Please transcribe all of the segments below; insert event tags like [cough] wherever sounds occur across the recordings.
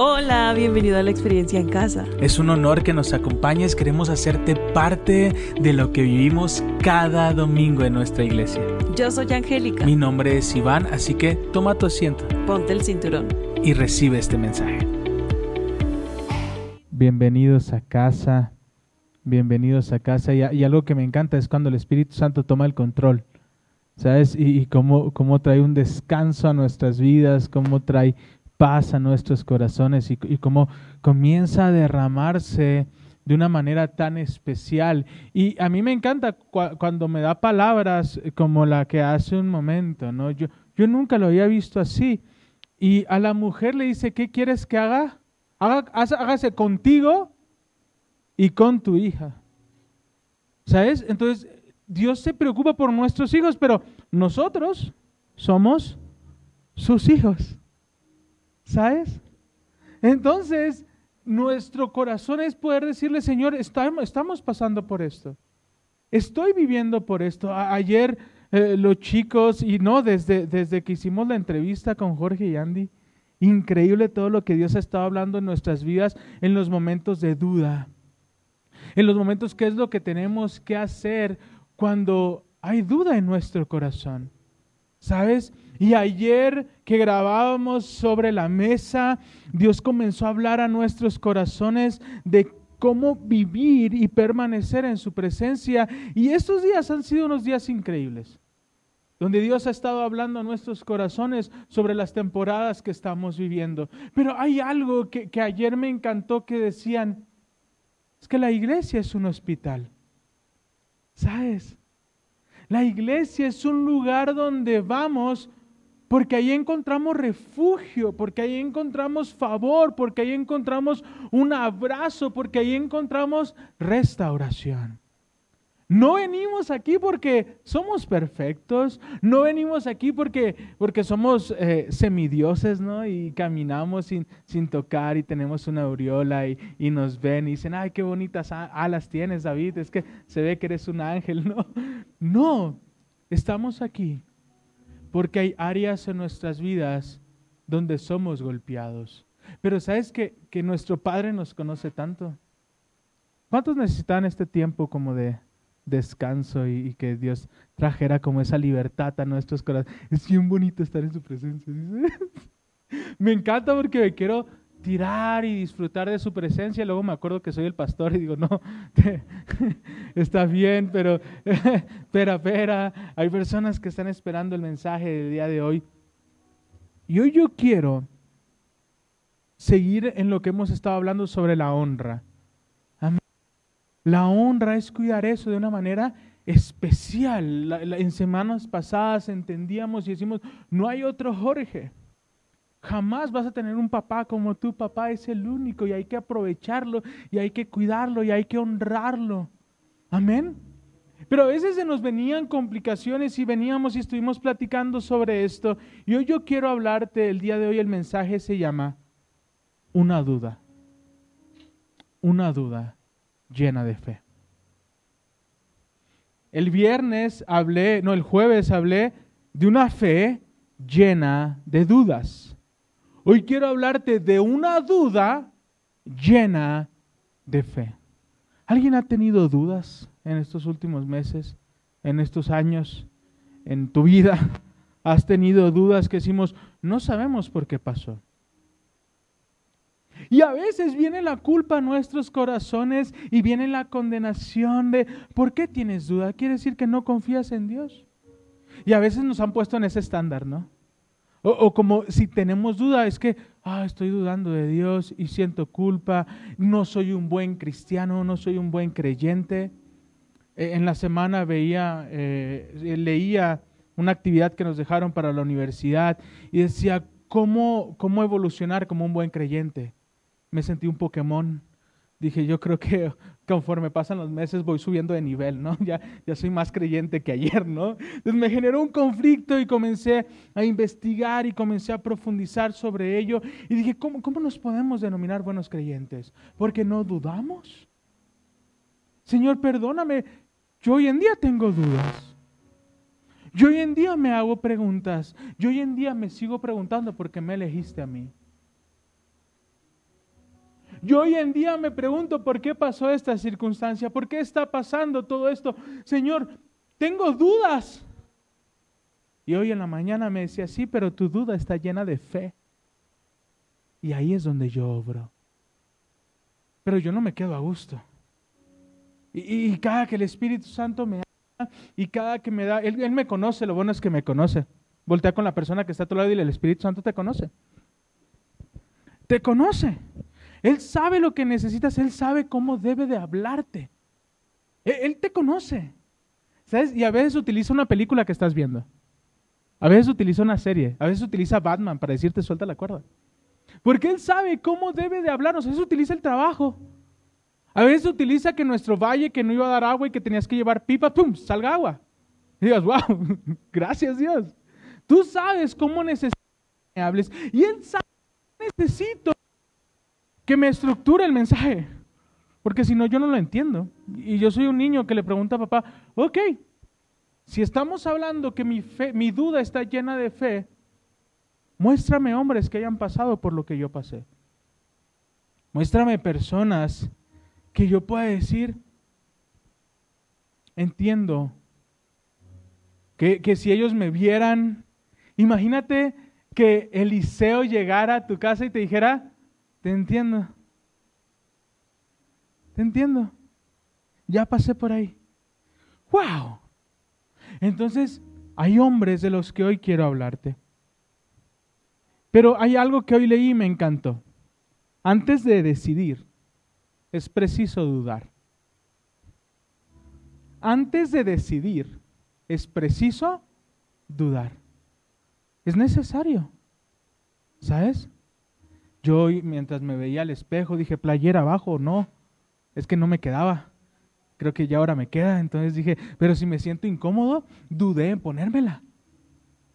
Hola, bienvenido a la experiencia en casa. Es un honor que nos acompañes, queremos hacerte parte de lo que vivimos cada domingo en nuestra iglesia. Yo soy Angélica. Mi nombre es Iván, así que toma tu asiento. Ponte el cinturón. Y recibe este mensaje. Bienvenidos a casa, bienvenidos a casa. Y, algo que me encanta es cuando el Espíritu Santo toma el control. ¿Sabes? Y, cómo, cómo trae un descanso a nuestras vidas, cómo trae paz a nuestros corazones y, cómo comienza a derramarse de una manera tan especial. Y a mí me encanta cuando me da palabras como la que hace un momento, ¿no? Yo, yo nunca lo había visto así. Y a la mujer le dice, ¿qué quieres que haga? Haga, hágase contigo y con tu hija. ¿Sabes? Entonces, Dios se preocupa por nuestros hijos, pero nosotros somos sus hijos. ¿Sabes? Entonces, nuestro corazón es poder decirle, Señor, estamos pasando por esto. Estoy viviendo por esto. ayer eh, los chicos, y no, desde, desde que hicimos la entrevista con Jorge y Andy, increíble todo lo que Dios ha estado hablando en nuestras vidas en los momentos de duda. En los momentos, ¿qué es lo que tenemos que hacer cuando hay duda en nuestro corazón? ¿Sabes? Y ayer que grabábamos sobre la mesa, Dios comenzó a hablar a nuestros corazones de cómo vivir y permanecer en su presencia. Y estos días han sido unos días increíbles, donde Dios ha estado hablando a nuestros corazones sobre las temporadas que estamos viviendo. Pero hay algo que, que ayer me encantó que decían, es que la iglesia es un hospital. ¿Sabes? La iglesia es un lugar donde vamos porque ahí encontramos refugio, porque ahí encontramos favor, porque ahí encontramos un abrazo, porque ahí encontramos restauración. No venimos aquí porque somos perfectos, no venimos aquí porque, porque somos eh, semidioses, ¿no? Y caminamos sin, sin, tocar y tenemos una aureola y, y, nos ven y dicen, ay, qué bonitas alas tienes, David, es que se ve que eres un ángel, [laughs] ¿no? No, estamos aquí porque hay áreas en nuestras vidas donde somos golpeados. Pero sabes que, que nuestro Padre nos conoce tanto. ¿Cuántos necesitan este tiempo como de descanso y, que Dios trajera como esa libertad a nuestros corazones? Es bien bonito estar en su presencia. [laughs] me encanta porque me quiero tirar y disfrutar de su presencia. Luego me acuerdo que soy el pastor y digo, no, [laughs] [laughs] está bien, pero [laughs] espera, espera. Hay personas que están esperando el mensaje del día de hoy. Y hoy yo quiero seguir en lo que hemos estado hablando sobre la honra. La honra es cuidar eso de una manera especial. en semanas pasadas entendíamos y decimos, no hay otro Jorge. Jamás vas a tener un papá como tu papá es el único y hay que aprovecharlo y hay que cuidarlo y hay que honrarlo. Amén. Pero a veces se nos venían complicaciones y veníamos y estuvimos platicando sobre esto. Y hoy yo quiero hablarte, el día de hoy el mensaje se llama una duda. Una duda llena de fe. El viernes hablé, no, el jueves hablé de una fe llena de dudas. Hoy quiero hablarte de una duda llena de fe. ¿Alguien ha tenido dudas en estos últimos meses, en estos años, en tu vida? [laughs] ¿Has tenido dudas que decimos, no sabemos por qué pasó? Y a veces viene la culpa a nuestros corazones y viene la condenación de, ¿por qué tienes duda? Quiere decir que no confías en Dios. Y a veces nos han puesto en ese estándar, ¿no? O, como si tenemos duda, es que ah, estoy dudando de Dios y siento culpa, no soy un buen cristiano, no soy un buen creyente. E, en la semana veía, eh, leía una actividad que nos dejaron para la universidad y decía, ¿cómo, ¿cómo evolucionar como un buen creyente? Me sentí un Pokémon. Dije, yo creo que [laughs] conforme pasan los meses voy subiendo de nivel, ¿no? [laughs] Ya, ya soy más creyente que ayer, ¿no? Entonces me generó un conflicto y comencé a investigar y comencé a profundizar sobre ello. Y dije, ¿cómo, cómo nos podemos denominar buenos creyentes? Porque no dudamos. Señor, perdóname, yo hoy en día tengo dudas. Yo hoy en día me hago preguntas. Yo hoy en día me sigo preguntando por qué me elegiste a mí. Yo hoy en día me pregunto por qué pasó esta circunstancia, por qué está pasando todo esto. Señor, tengo dudas. Y hoy en la mañana me decía, sí, pero tu duda está llena de fe. Y ahí es donde yo obro. Pero yo no me quedo a gusto. Y, cada que el Espíritu Santo me habla y cada que me da, él, él, me conoce, lo bueno es que me conoce. Voltea con la persona que está a tu lado y dile, el Espíritu Santo te conoce. Te conoce. Él sabe lo que necesitas, Él sabe cómo debe de hablarte. Él, te conoce. ¿Sabes? Y a veces utiliza una película que estás viendo. A veces utiliza una serie. A veces utiliza Batman para decirte suelta la cuerda. Porque Él sabe cómo debe de hablarnos. A veces utiliza el trabajo. A veces utiliza que nuestro valle que no iba a dar agua y que tenías que llevar pipa, ¡pum! salga agua. Y digas, wow, [laughs] gracias Dios. Tú sabes cómo necesitas que me hables. Y Él sabe que necesito que me estructure el mensaje. Porque si no, yo no lo entiendo. Y yo soy un niño que le pregunta a papá, ok, si estamos hablando que mi, fe, mi duda está llena de fe, muéstrame hombres que hayan pasado por lo que yo pasé. Muéstrame personas que yo pueda decir, entiendo, que, que si ellos me vieran, imagínate que Eliseo llegara a tu casa y te dijera, te entiendo, te entiendo, ya pasé por ahí. ¡Wow! Entonces, hay hombres de los que hoy quiero hablarte. Pero hay algo que hoy leí y me encantó. Antes de decidir, es preciso dudar. Antes de decidir, es preciso dudar. Es necesario. ¿Sabes? Yo mientras me veía al espejo dije, playera abajo, no, es que no me quedaba. Creo que ya ahora me queda. Entonces dije, pero si me siento incómodo, dudé en ponérmela.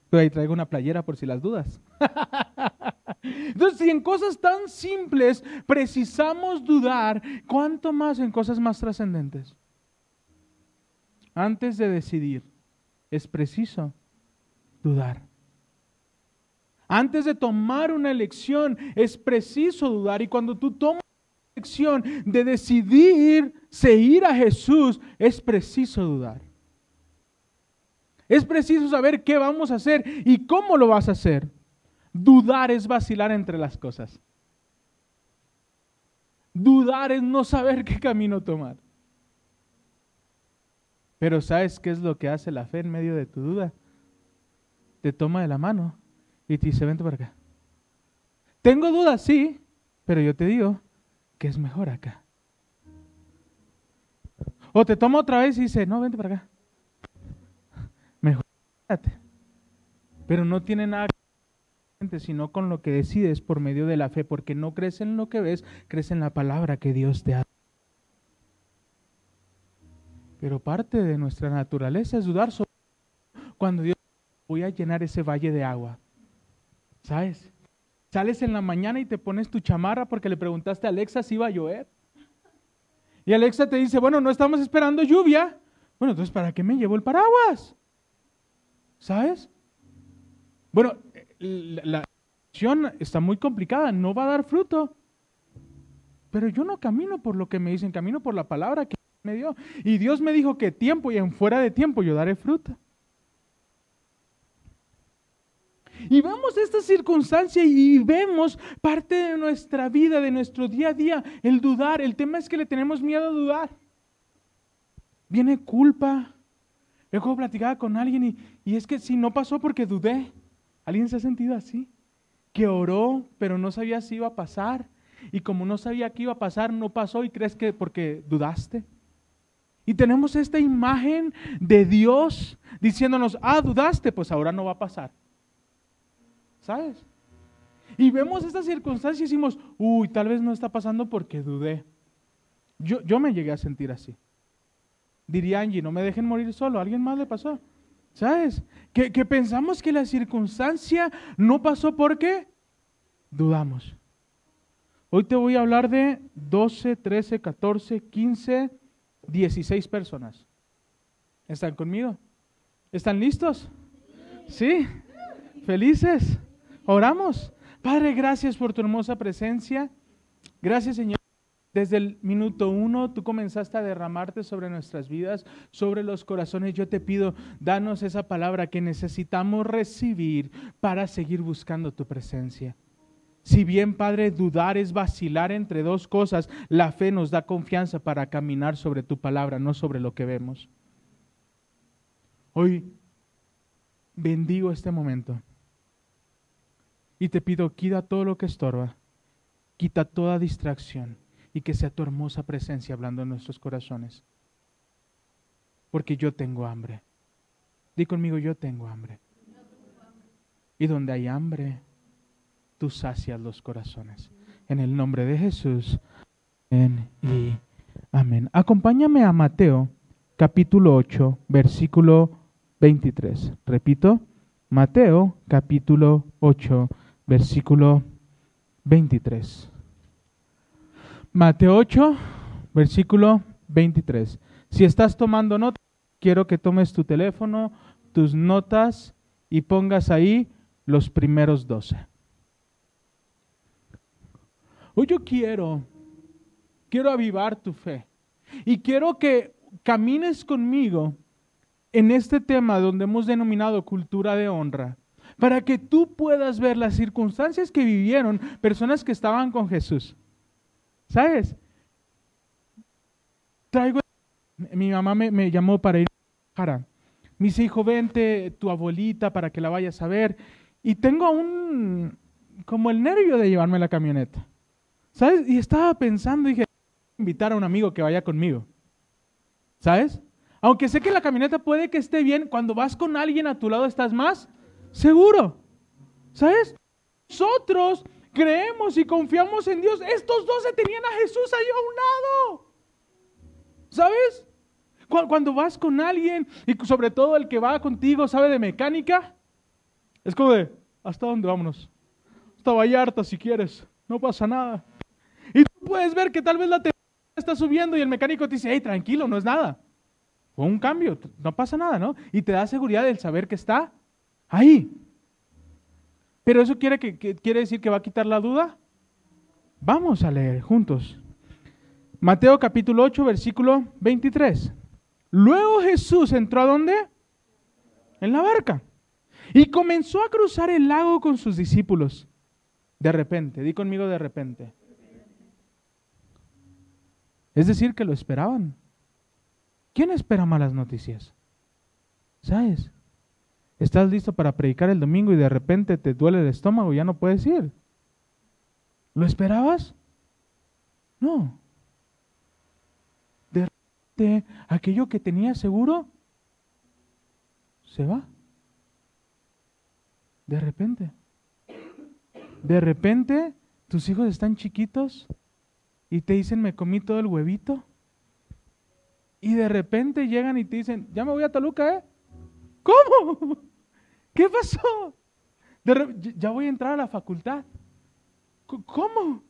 Pero ahí traigo una playera por si las dudas. [laughs] Entonces, si en cosas tan simples precisamos dudar, ¿cuánto más en cosas más trascendentes? Antes de decidir, es preciso dudar. Antes de tomar una elección, es preciso dudar. Y cuando tú tomas la elección de decidir seguir a Jesús, es preciso dudar. Es preciso saber qué vamos a hacer y cómo lo vas a hacer. Dudar es vacilar entre las cosas. Dudar es no saber qué camino tomar. Pero ¿sabes qué es lo que hace la fe en medio de tu duda? Te toma de la mano y te dice, vente para acá. Tengo dudas, sí, pero yo te digo que es mejor acá. O te toma otra vez y dice, no, vente para acá. Mejor, pero no tiene nada que sino con lo que decides por medio de la fe, porque no crees en lo que ves, crees en la palabra que Dios te ha Pero parte de nuestra naturaleza es dudar sobre cuando Dios voy a llenar ese valle de agua. ¿Sabes? Sales en la mañana y te pones tu chamarra porque le preguntaste a Alexa si iba a llover. Y Alexa te dice, bueno, no estamos esperando lluvia. Bueno, entonces, ¿para qué me llevo el paraguas? ¿Sabes? Bueno, la acción está muy complicada, no va a dar fruto. Pero yo no camino por lo que me dicen, camino por la palabra que me dio. Y Dios me dijo que tiempo y en fuera de tiempo yo daré fruto. Y vemos esta circunstancia y vemos parte de nuestra vida, de nuestro día a día, el dudar. El tema es que le tenemos miedo a dudar. Viene culpa. Luego platicaba con alguien y, y es que si no pasó porque dudé. ¿Alguien se ha sentido así? Que oró, pero no sabía si iba a pasar. Y como no sabía que iba a pasar, no pasó y crees que porque dudaste. Y tenemos esta imagen de Dios diciéndonos, ah, dudaste, pues ahora no va a pasar. ¿Sabes? Y vemos esta circunstancia y decimos, uy, tal vez no está pasando porque dudé. Yo, yo me llegué a sentir así. Diría Angie, no me dejen morir solo. ¿Alguien más le pasó? ¿Sabes? Que, pensamos que la circunstancia no pasó porque dudamos. Hoy te voy a hablar de 12, 13, 14, 15, 16 personas. ¿Están conmigo? ¿Están listos? ¿Sí? ¿Felices? Oramos. Padre, gracias por tu hermosa presencia. Gracias, Señor, Desde el minuto uno tú comenzaste a derramarte sobre nuestras vidas, sobre los corazones. Yo te pido, danos esa palabra que necesitamos recibir para seguir buscando tu presencia. Si bien, Padre, dudar es vacilar entre dos cosas, la fe nos da confianza para caminar sobre tu palabra, no sobre lo que vemos. Hoy bendigo este momento y te pido, quita todo lo que estorba, quita toda distracción y que sea tu hermosa presencia hablando en nuestros corazones. Porque yo tengo hambre. Di conmigo, yo tengo hambre. Y donde hay hambre, tú sacias los corazones. En el nombre de Jesús. Y amén. Acompáñame a Mateo capítulo 8, versículo 23. Repito, Mateo capítulo 8, versículo 23. Mateo 8, versículo 23. Si estás tomando nota, quiero que tomes tu teléfono, tus notas y pongas ahí los primeros 12. Hoy yo quiero, quiero avivar tu fe y quiero que camines conmigo en este tema donde hemos denominado cultura de honra, para que tú puedas ver las circunstancias que vivieron personas que estaban con Jesús. ¿Sabes? Traigo. Mi mamá me, llamó para ir a Me dice, hijo, vente tu abuelita para que la vayas a ver. Y tengo un. como el nervio de llevarme la camioneta. ¿Sabes? Y estaba pensando, dije, invitar a un amigo que vaya conmigo. ¿Sabes? Aunque sé que la camioneta puede que esté bien, cuando vas con alguien a tu lado estás más seguro. ¿Sabes? Nosotros creemos y confiamos en Dios. Estos dos se tenían a Jesús ahí a un lado. ¿Sabes? Cuando vas con alguien y sobre todo el que va contigo sabe de mecánica, es como de, ¿hasta dónde vámonos? Hasta Vallarta si quieres, no pasa nada. Y tú puedes ver que tal vez la temperatura está subiendo y el mecánico te dice, hey, tranquilo, no es nada. Fue un cambio, no pasa nada, ¿no? Y te da seguridad del saber que está ahí. Pero eso quiere, que, quiere decir que va a quitar la duda. Vamos a leer juntos. Mateo capítulo 8, versículo 23. Luego Jesús entró a dónde? En la barca. Y comenzó a cruzar el lago con sus discípulos. De repente, di conmigo de repente. Es decir, que lo esperaban. ¿Quién espera malas noticias? ¿Sabes? Estás listo para predicar el domingo y de repente te duele el estómago y ya no puedes ir. ¿Lo esperabas? No. De repente, aquello que tenías seguro se va. De repente. De repente, tus hijos están chiquitos y te dicen, me comí todo el huevito. Y de repente llegan y te dicen, ya me voy a Toluca, ¿eh? ¿Cómo? ¿Qué pasó? ya voy a entrar a la facultad. ¿Cómo?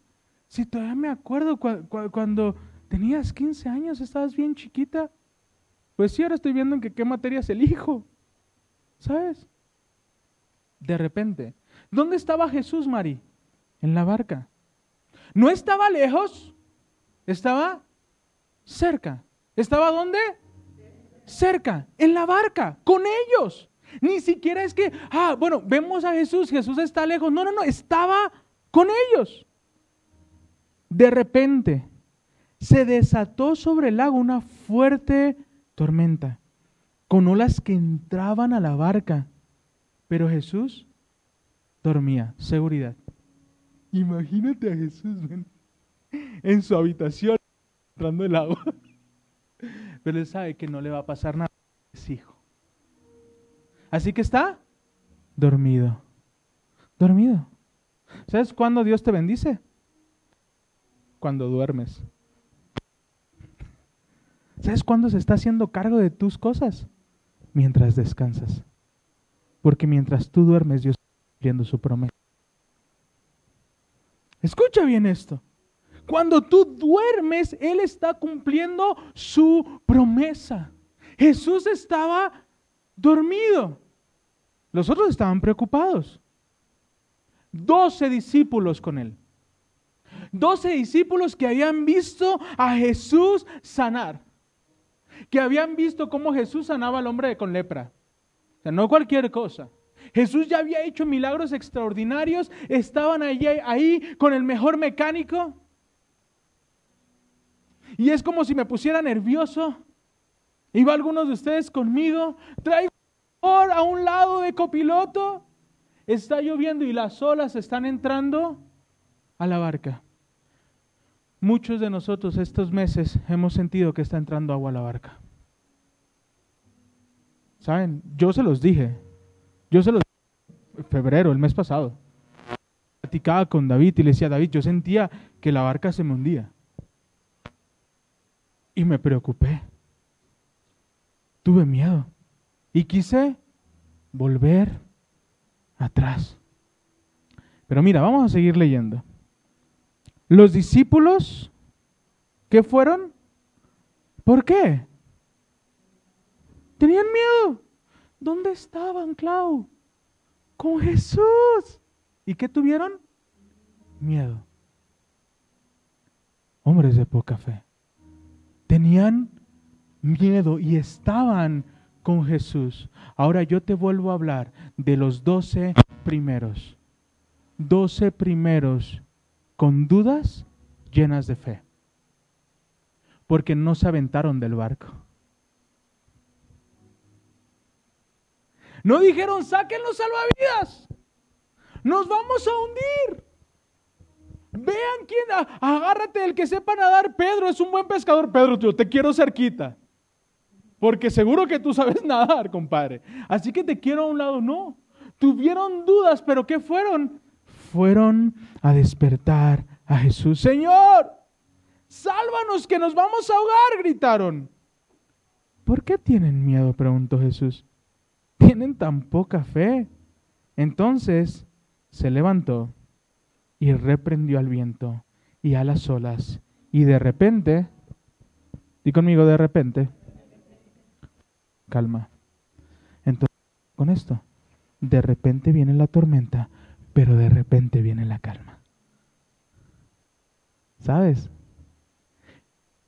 Si todavía me acuerdo cuando tenías 15 años, estabas bien chiquita. Pues sí, ahora estoy viendo en qué materias elijo. ¿Sabes? De repente. ¿Dónde estaba Jesús, Mari? En la barca. No estaba lejos, estaba cerca. ¿Estaba dónde? Cerca, en la barca, con ellos. Ni siquiera es que, ah, bueno, vemos a Jesús, Jesús está lejos. No, no, no, estaba con ellos. De repente se desató sobre el lago una fuerte tormenta, con olas que entraban a la barca. Pero Jesús dormía, seguridad. Imagínate a Jesús en su habitación entrando el agua. [laughs] Pero él sabe que no le va a pasar nada. Es hijo. Así que está dormido. Dormido. ¿Sabes cuándo Dios te bendice? Cuando duermes. ¿Sabes cuándo se está haciendo cargo de tus cosas? Mientras descansas. Porque mientras tú duermes, Dios está cumpliendo su promesa. Escucha bien esto. Cuando tú duermes, Él está cumpliendo su promesa. Jesús estaba dormido. Los otros estaban preocupados. Doce discípulos con él. Doce discípulos que habían visto a Jesús sanar. Que habían visto cómo Jesús sanaba al hombre con lepra. O sea, no cualquier cosa. Jesús ya había hecho milagros extraordinarios. Estaban allí, ahí con el mejor mecánico. Y es como si me pusiera nervioso. Iba algunos de ustedes conmigo. Traigo a un lado de copiloto. Está lloviendo y las olas están entrando a la barca. Muchos de nosotros estos meses hemos sentido que está entrando agua a la barca. ¿Saben? Yo se los dije. Yo se los dije en febrero, el mes pasado. Platicaba con David y le decía, David, yo sentía que la barca se me hundía. Y me preocupé. Tuve miedo. Y quise volver atrás. Pero mira, vamos a seguir leyendo. Los discípulos, ¿qué fueron? ¿Por qué? Tenían miedo. ¿Dónde estaban, Clau? Con Jesús. ¿Y qué tuvieron? Miedo. Hombres de poca fe. Tenían miedo y estaban con Jesús. Ahora yo te vuelvo a hablar de los doce primeros. Doce primeros con dudas llenas de fe. Porque no se aventaron del barco. No dijeron, saquen los salvavidas. Nos vamos a hundir. Vean quién, agárrate del que sepa nadar. Pedro es un buen pescador. Pedro, yo te quiero cerquita. Porque seguro que tú sabes [laughs] nadar, compadre. Así que te quiero a un lado. No. Tuvieron dudas, pero ¿qué fueron? Fueron a despertar a Jesús. Señor, sálvanos que nos vamos a ahogar, gritaron. ¿Por qué tienen miedo? preguntó Jesús. Tienen tan poca fe. Entonces se levantó y reprendió al viento y a las olas. Y de repente, di conmigo de repente, calma. Entonces, con esto, de repente viene la tormenta, pero de repente viene la calma. ¿Sabes?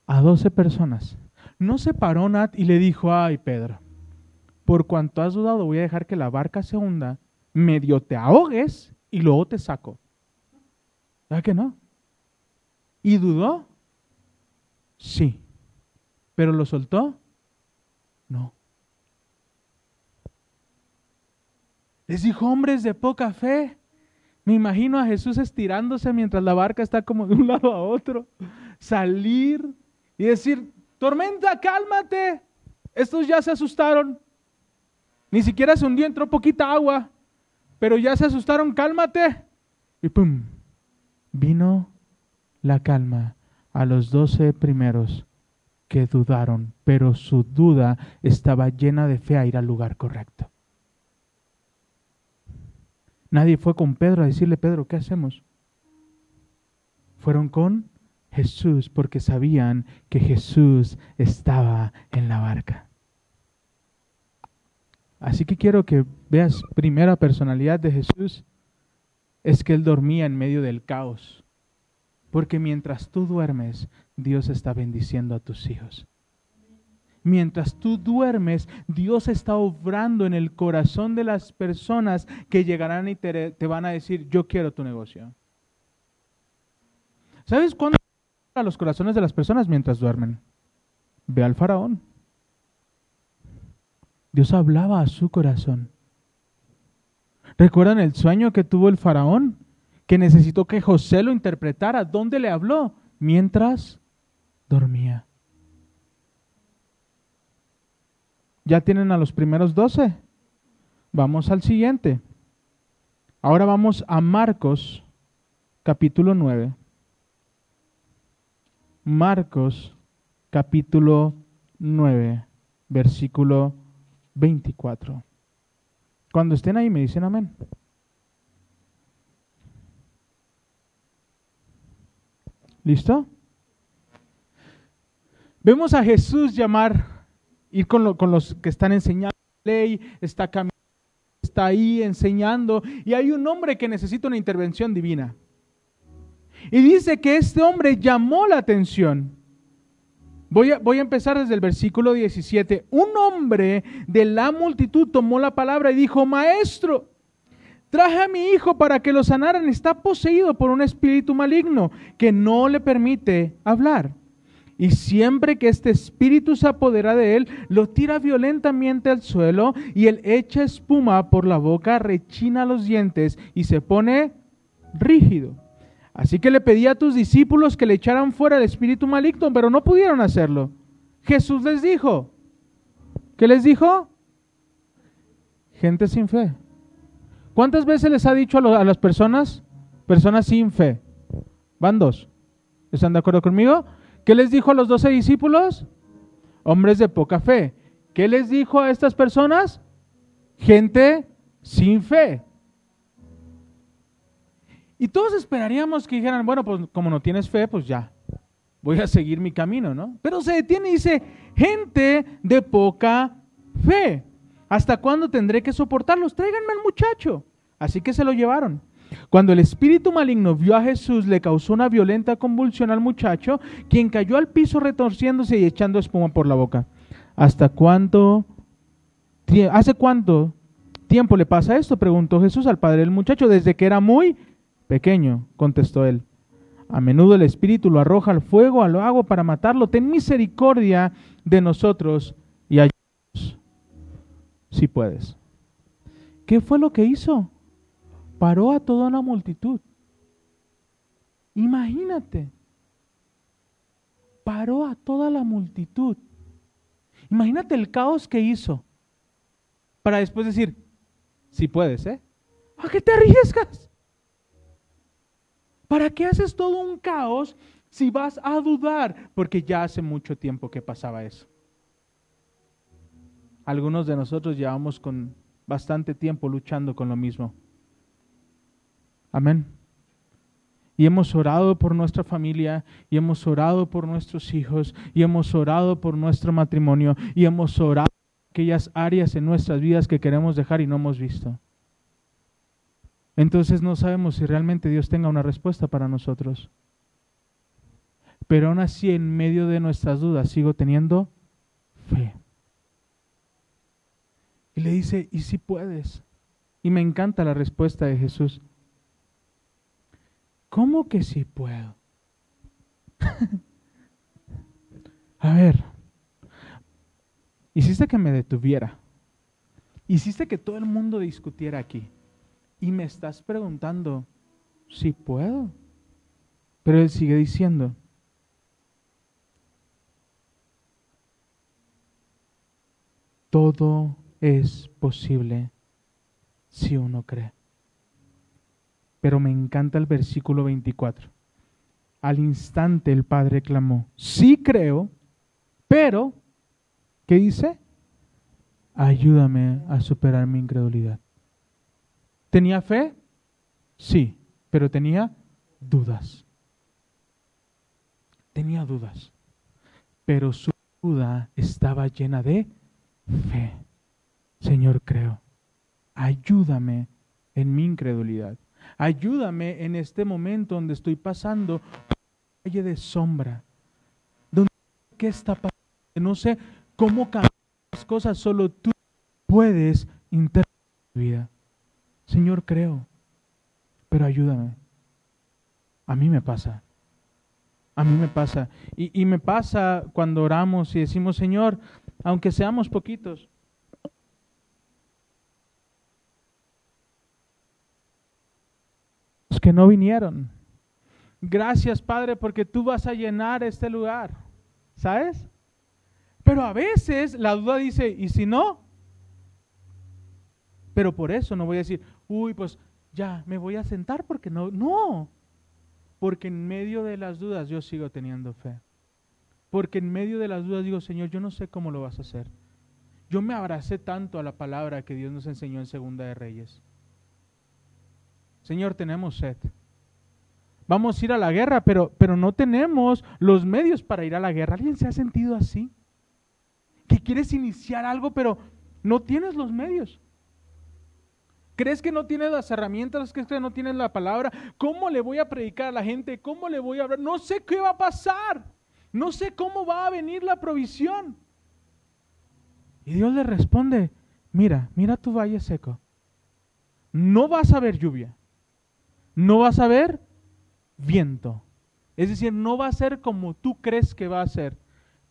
A doce personas. No se paró Nat y le dijo, ay Pedro, por cuanto has dudado voy a dejar que la barca se hunda, medio te ahogues y luego te saco. ¿Verdad que no? ¿Y dudó? Sí. ¿Pero lo soltó? No. Les dijo, hombres de poca fe. Me imagino a Jesús estirándose mientras la barca está como de un [laughs] lado a otro. Salir y decir, tormenta, cálmate. Estos ya se asustaron. Ni siquiera se hundió, entró poquita agua. Pero ya se asustaron, cálmate. Y pum, vino la calma a los doce primeros que dudaron, pero su duda estaba llena de fe a ir al lugar correcto. Nadie fue con Pedro a decirle, Pedro, ¿qué hacemos? Fueron con Jesús porque sabían que Jesús estaba en la barca. Así que quiero que veas primera personalidad de Jesús es que Él dormía en medio del caos. Porque mientras tú duermes, Dios está bendiciendo a tus hijos. Mientras tú duermes, Dios está obrando en el corazón de las personas que llegarán y te, van a decir, yo quiero tu negocio. ¿Sabes cuándo a los corazones de las personas mientras duermen? Ve al faraón. Dios hablaba a su corazón. ¿Recuerdan el sueño que tuvo el faraón? Que necesitó que José lo interpretara. ¿Dónde le habló? Mientras dormía. ¿Ya tienen a los primeros doce? Vamos al siguiente. Ahora vamos a Marcos capítulo 9. Marcos capítulo 9, versículo 24. Cuando estén ahí me dicen amén. ¿Listo? Vemos a Jesús llamar, ir con, los que están enseñando la ley, está está ahí enseñando, y hay un hombre que necesita una intervención divina. Y dice que este hombre llamó la atención. Voy a, voy a, empezar desde el versículo 17. Un hombre de la multitud tomó la palabra y dijo, Maestro, traje a mi hijo para que lo sanaran. Está poseído por un espíritu maligno que no le permite hablar. Y siempre que este espíritu se apodera de él, lo tira violentamente al suelo y él echa espuma por la boca, rechina los dientes y se pone rígido. Así que le pedí a tus discípulos que le echaran fuera el espíritu maligno, pero no pudieron hacerlo. Jesús les dijo, ¿qué les dijo? Gente sin fe. ¿Cuántas veces les ha dicho a, las personas? Personas sin fe. Van dos. ¿Están de acuerdo conmigo? ¿Qué les dijo a los doce discípulos? Hombres de poca fe. ¿Qué les dijo a estas personas? Gente sin fe. Y todos esperaríamos que dijeran, bueno, pues como no tienes fe, pues ya, voy a seguir mi camino, ¿no? Pero se detiene y dice, gente de poca fe. ¿Hasta cuándo tendré que soportarlos? Tráiganme al muchacho. Así que se lo llevaron. Cuando el espíritu maligno vio a Jesús, le causó una violenta convulsión al muchacho, quien cayó al piso retorciéndose y echando espuma por la boca. ¿Hasta cuánto? ¿Hace cuánto tiempo le pasa esto? Preguntó Jesús al padre del muchacho. Desde que era muy pequeño, contestó él. A menudo el espíritu lo arroja al fuego, al agua para matarlo. Ten misericordia de nosotros y ayúdanos si puedes. ¿Qué fue lo que hizo? Paró a toda una multitud. Imagínate. Paró a toda la multitud. Imagínate el caos que hizo. Para después decir, si puedes, ¿eh? ¿A qué te arriesgas? ¿Para qué haces todo un caos si vas a dudar? Porque ya hace mucho tiempo que pasaba eso. Algunos de nosotros llevamos con bastante tiempo luchando con lo mismo. Amén. Y hemos orado por nuestra familia, y hemos orado por nuestros hijos, y hemos orado por nuestro matrimonio, y hemos orado por aquellas áreas en nuestras vidas que queremos dejar y no hemos visto. Entonces no sabemos si realmente Dios tenga una respuesta para nosotros. Pero aún así, en medio de nuestras dudas, sigo teniendo fe. Y le dice, ¿y si puedes? Y me encanta la respuesta de Jesús. ¿Cómo que si puedo? A ver, hiciste que me detuviera. Hiciste que todo el mundo discutiera aquí. Y me estás preguntando si puedo. Pero él sigue diciendo, todo es posible si uno cree. Pero me encanta el versículo 24. Al instante el Padre clamó, sí creo, pero, ¿qué dice? Ayúdame a superar mi incredulidad. ¿Tenía fe? Sí, pero tenía dudas. Tenía dudas. Pero su duda estaba llena de fe. Señor, creo. Ayúdame en mi incredulidad. Ayúdame en este momento donde estoy pasando calle de sombra. Donde qué está pasando. No sé cómo cambiar las cosas, solo tú puedes intervenir mi vida. Señor, creo, pero ayúdame. A mí me pasa. A mí me pasa. Y, y, me pasa cuando oramos y decimos, Señor, aunque seamos poquitos, que no vinieron. Gracias, Padre, porque tú vas a llenar este lugar. ¿Sabes? Pero a veces la duda dice, ¿y si no? Pero por eso no voy a decir, uy, pues ya me voy a sentar porque no, no, porque en medio de las dudas yo sigo teniendo fe. Porque en medio de las dudas digo, Señor, yo no sé cómo lo vas a hacer. Yo me abracé tanto a la palabra que Dios nos enseñó en Segunda de Reyes. Señor, tenemos sed. Vamos a ir a la guerra, pero, pero no tenemos los medios para ir a la guerra. ¿Alguien se ha sentido así? Que quieres iniciar algo, pero no tienes los medios. ¿Crees que no tienes las herramientas? ¿Crees que no tienes la palabra? ¿Cómo le voy a predicar a la gente? ¿Cómo le voy a hablar? No sé qué va a pasar. No sé cómo va a venir la provisión. Y Dios le responde, mira, mira tu valle seco. No vas a ver lluvia. No vas a ver viento. Es decir, no va a ser como tú crees que va a ser.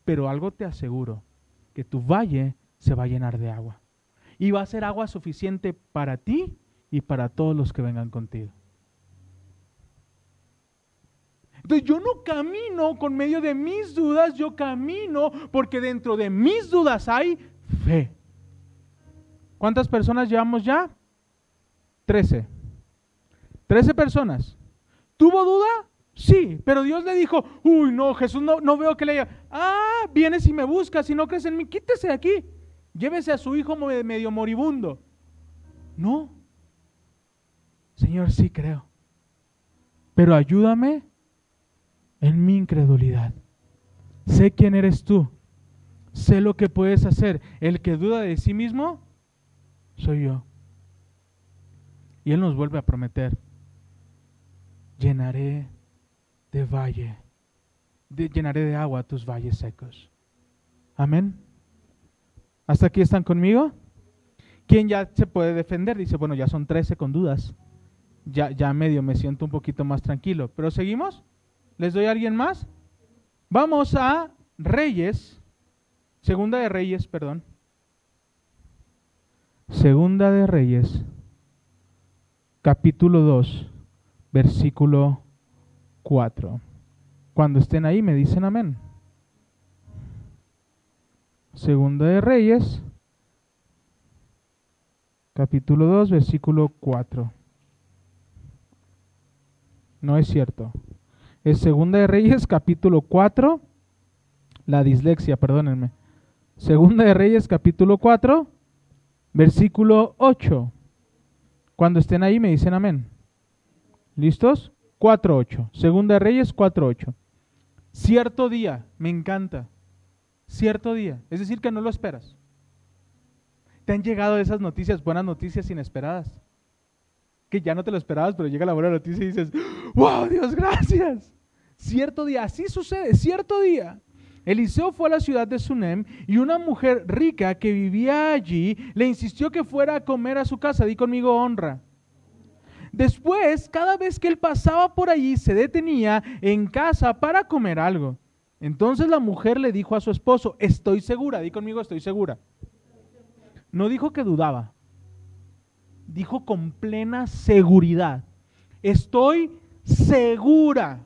Pero algo te aseguro, que tu valle se va a llenar de agua. Y va a ser agua suficiente para ti y para todos los que vengan contigo. Entonces yo no camino con medio de mis dudas, yo camino porque dentro de mis dudas hay fe. ¿Cuántas personas llevamos ya? Trece. Trece personas. ¿Tuvo duda? Sí, pero Dios le dijo, uy, no, Jesús, no, no veo que le diga, ah, vienes y me buscas, si no crees en mí, quítese de aquí, llévese a su hijo medio moribundo. No, Señor, sí creo, pero ayúdame en mi incredulidad. Sé quién eres tú, sé lo que puedes hacer. El que duda de sí mismo, soy yo. Y Él nos vuelve a prometer, llenaré de valle, llenaré de agua tus valles secos. Amén. ¿Hasta aquí están conmigo? ¿Quién ya se puede defender? Dice, bueno, ya son 13 con dudas. Ya, ya medio me siento un poquito más tranquilo. ¿Pero seguimos? ¿Les doy a alguien más? Vamos a Reyes, Segunda de Reyes, perdón. Segunda de Reyes, capítulo 2, versículo 4. Cuando estén ahí me dicen amén. Segunda de Reyes, capítulo 2, versículo 4. No es cierto. Es Segunda de Reyes, capítulo 4. La dislexia, perdónenme. Segunda de Reyes, capítulo 4, versículo 8. Cuando estén ahí me dicen amén. ¿Listos? 4.8. Segunda Reyes 4.8. Cierto día, me encanta. Cierto día. Es decir, que no lo esperas. Te han llegado esas noticias, buenas noticias inesperadas. Que ya no te lo esperabas, pero llega la buena noticia y dices, wow, Dios, gracias. Cierto día, así sucede, cierto día. Eliseo fue a la ciudad de Sunem y una mujer rica que vivía allí le insistió que fuera a comer a su casa. Di conmigo honra. Después, cada vez que él pasaba por allí, se detenía en casa para comer algo. Entonces la mujer le dijo a su esposo, estoy segura, di conmigo, estoy segura. No dijo que dudaba, dijo con plena seguridad, estoy segura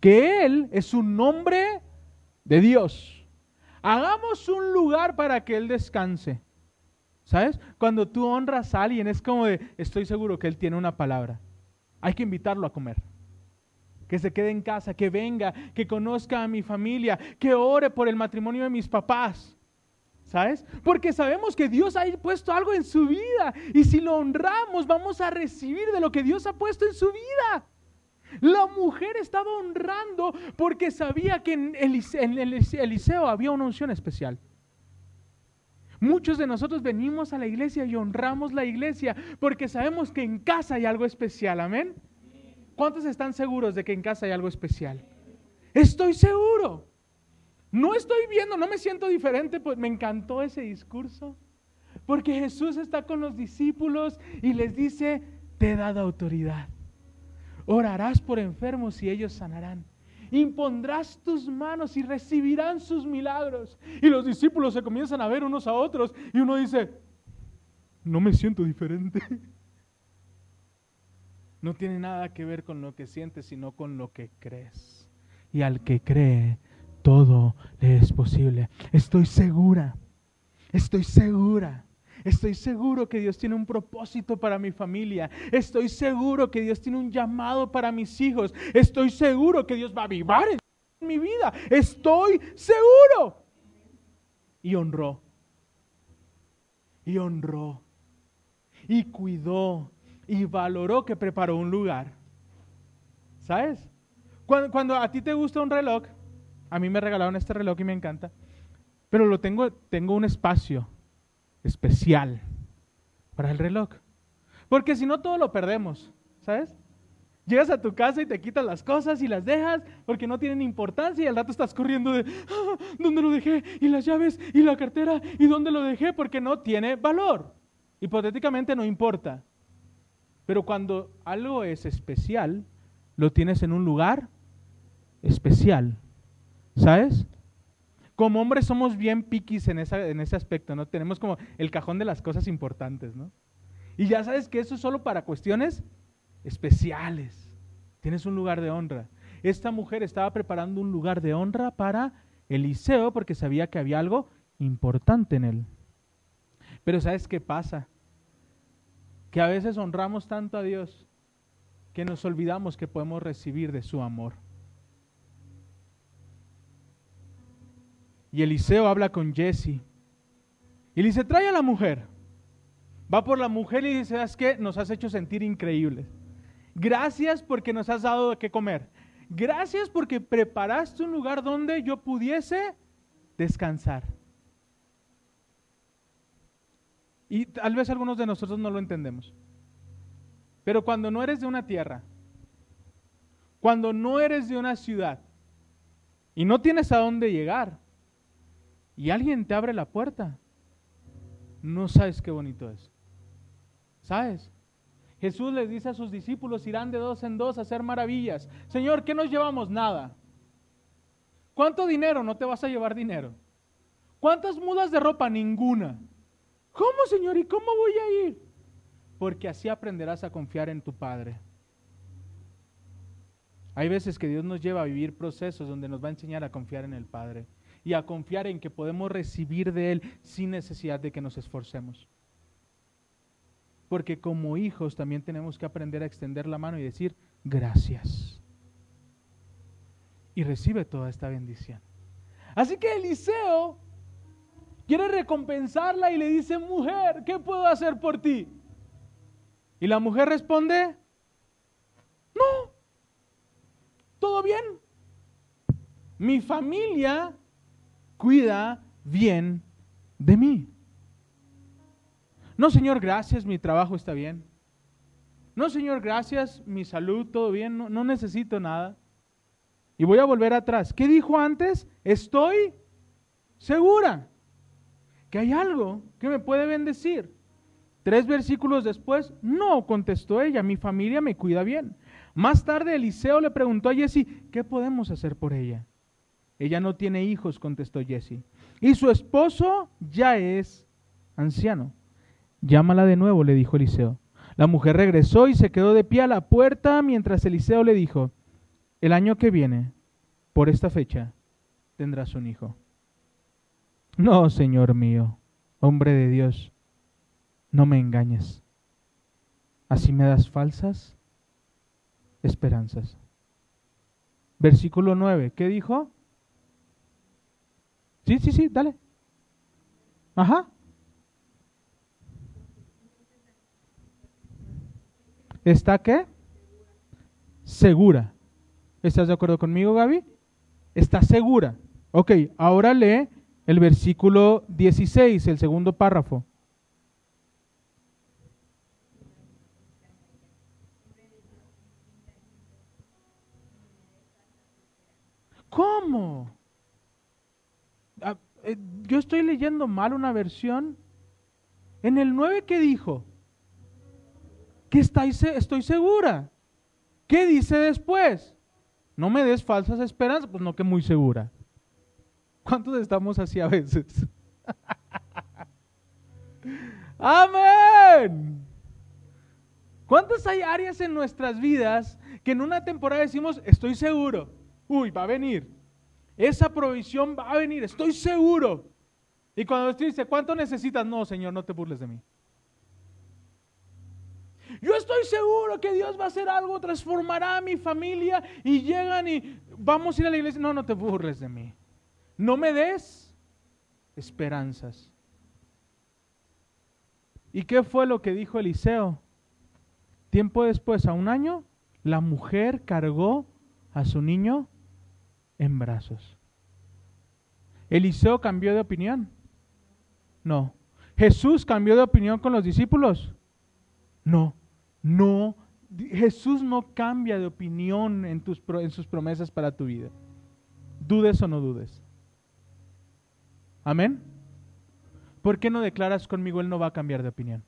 que Él es un nombre de Dios. Hagamos un lugar para que Él descanse. ¿Sabes? Cuando tú honras a alguien es como de, estoy seguro que Él tiene una palabra. Hay que invitarlo a comer. Que se quede en casa, que venga, que conozca a mi familia, que ore por el matrimonio de mis papás. ¿Sabes? Porque sabemos que Dios ha puesto algo en su vida y si lo honramos vamos a recibir de lo que Dios ha puesto en su vida. La mujer estaba honrando porque sabía que en Eliseo había una unción especial. Muchos de nosotros venimos a la iglesia y honramos la iglesia porque sabemos que en casa hay algo especial. Amén. ¿Cuántos están seguros de que en casa hay algo especial? Estoy seguro. No estoy viendo, no me siento diferente, pues me encantó ese discurso. Porque Jesús está con los discípulos y les dice, te he dado autoridad. Orarás por enfermos y ellos sanarán. Impondrás tus manos y recibirán sus milagros. Y los discípulos se comienzan a ver unos a otros y uno dice, no me siento diferente. [laughs] No tiene nada que ver con lo que sientes, sino con lo que crees. Y al que cree, todo le es posible. Estoy segura, estoy segura Estoy seguro que Dios tiene un propósito para mi familia. Estoy seguro que Dios tiene un llamado para mis hijos. Estoy seguro que Dios va a avivar en mi vida. Estoy seguro. Y honró. Y honró. Y cuidó. Y valoró que preparó un lugar. ¿Sabes? Cuando, cuando a ti te gusta un reloj, a mí me regalaron este reloj y me encanta. Pero lo tengo, tengo un espacio especial para el reloj. Porque si no, todo lo perdemos, ¿sabes? Llegas a tu casa y te quitas las cosas y las dejas porque no tienen importancia y al rato estás corriendo de, "Ah, ¿dónde lo dejé? Y las llaves y la cartera y dónde lo dejé porque no tiene valor. Hipotéticamente no importa. Pero cuando algo es especial, lo tienes en un lugar especial. ¿Sabes? Como hombres somos bien piquis en, esa- en ese aspecto, ¿no? Tenemos como el cajón de las cosas importantes, ¿no? Y ya sabes que eso es solo para cuestiones especiales. Tienes un lugar de honra. Esta mujer estaba preparando un lugar de honra para Eliseo porque sabía que había algo importante en él. Pero ¿sabes qué pasa? Que a veces honramos tanto a Dios que nos olvidamos que podemos recibir de su amor. Y Eliseo habla con Jesse. Y le dice, trae a la mujer. Va por la mujer y dice, ¿sabes qué? Nos has hecho sentir increíbles. Gracias porque nos has dado de qué comer. Gracias porque preparaste un lugar donde yo pudiese descansar. Y tal vez algunos de nosotros no lo entendemos. Pero cuando no eres de una tierra, cuando no eres de una ciudad y no tienes a dónde llegar y alguien te abre la puerta, no sabes qué bonito es. ¿Sabes? Jesús les dice a sus discípulos, irán de dos en dos a hacer maravillas. Señor, ¿qué nos llevamos? Nada. ¿Cuánto dinero? No te vas a llevar dinero. ¿Cuántas mudas de ropa? Ninguna. ¿Cómo, Señor? ¿Y cómo voy a ir? Porque así aprenderás a confiar en tu Padre. Hay veces que Dios nos lleva a vivir procesos donde nos va a enseñar a confiar en el Padre y a confiar en que podemos recibir de Él sin necesidad de que nos esforcemos. Porque como hijos también tenemos que aprender a extender la mano y decir gracias. Y recibe toda esta bendición. Así que Eliseo quiere recompensarla y le dice, mujer, ¿qué puedo hacer por ti? Y la mujer responde, no, todo bien. Mi familia cuida bien de mí. No, Señor, gracias, mi trabajo está bien. No, Señor, gracias, mi salud, todo bien, no, necesito nada. Y voy a volver atrás. ¿Qué dijo antes? Estoy segura que hay algo que me puede bendecir. Tres versículos después, no, contestó ella, mi familia me cuida bien. Más tarde Eliseo le preguntó a Jesse, ¿qué podemos hacer por ella? Ella no tiene hijos, contestó Jesse. Y su esposo ya es anciano. Llámala de nuevo, le dijo Eliseo. La mujer regresó y se quedó de pie a la puerta mientras Eliseo le dijo, el año que viene, por esta fecha, tendrás un hijo. No, Señor mío, hombre de Dios, no me engañes. Así me das falsas esperanzas. Versículo 9, ¿qué dijo? Sí, sí, sí, dale. Ajá. ¿Está qué? Segura. ¿Estás de acuerdo conmigo, Gaby? Está segura. Ok, ahora lee el versículo 16, el segundo párrafo. ¿Cómo? Eh, Yo estoy leyendo mal una versión. En el 9, ¿qué dijo? Que estoy segura. ¿Qué dice después? No me des falsas esperanzas, pues no que muy segura. ¿Cuántos estamos así a veces? [laughs] Amén. ¿Cuántas hay áreas en nuestras vidas que en una temporada decimos, estoy seguro? Uy, va a venir. Esa provisión va a venir, estoy seguro. Y cuando usted dice, ¿cuánto necesitas? No, Señor, no te burles de mí. Yo estoy seguro que Dios va a hacer algo, transformará a mi familia y llegan y vamos a ir a la iglesia. No, no te burles de mí. No me des esperanzas. ¿Y qué fue lo que dijo Eliseo? Tiempo después, a un año, la mujer cargó a su niño en brazos. ¿Eliseo cambió de opinión? No. ¿Jesús cambió de opinión con los discípulos? No, no. Jesús no cambia de opinión en, sus promesas para tu vida. Dudes o no dudes. Amén. ¿Por qué no declaras conmigo, Él no va a cambiar de opinión?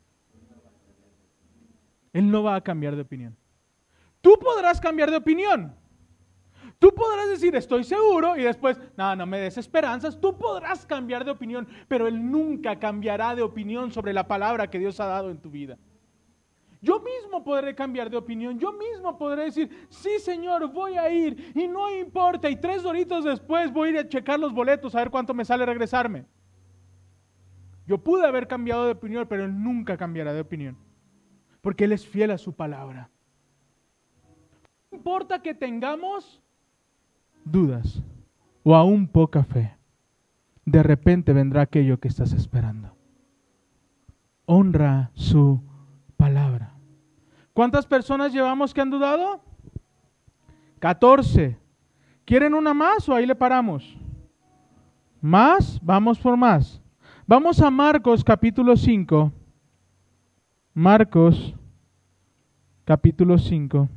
Él no va a cambiar de opinión. Tú podrás cambiar de opinión. Tú podrás decir, estoy seguro, y después, no, no me des esperanzas. Tú podrás cambiar de opinión, pero Él nunca cambiará de opinión sobre la palabra que Dios ha dado en tu vida. Yo mismo podré cambiar de opinión, yo mismo podré decir, sí Señor, voy a ir y no importa, y tres horitos después voy a ir a checar los boletos a ver cuánto me sale regresarme. Yo pude haber cambiado de opinión, pero Él nunca cambiará de opinión, porque Él es fiel a su palabra. No importa que tengamos dudas o aún poca fe, de repente vendrá aquello que estás esperando. Honra su palabra. ¿Cuántas personas llevamos que han dudado? 14. ¿Quieren una más o ahí le paramos? ¿Más? Vamos por más. Vamos a Marcos capítulo 5. Marcos capítulo 5.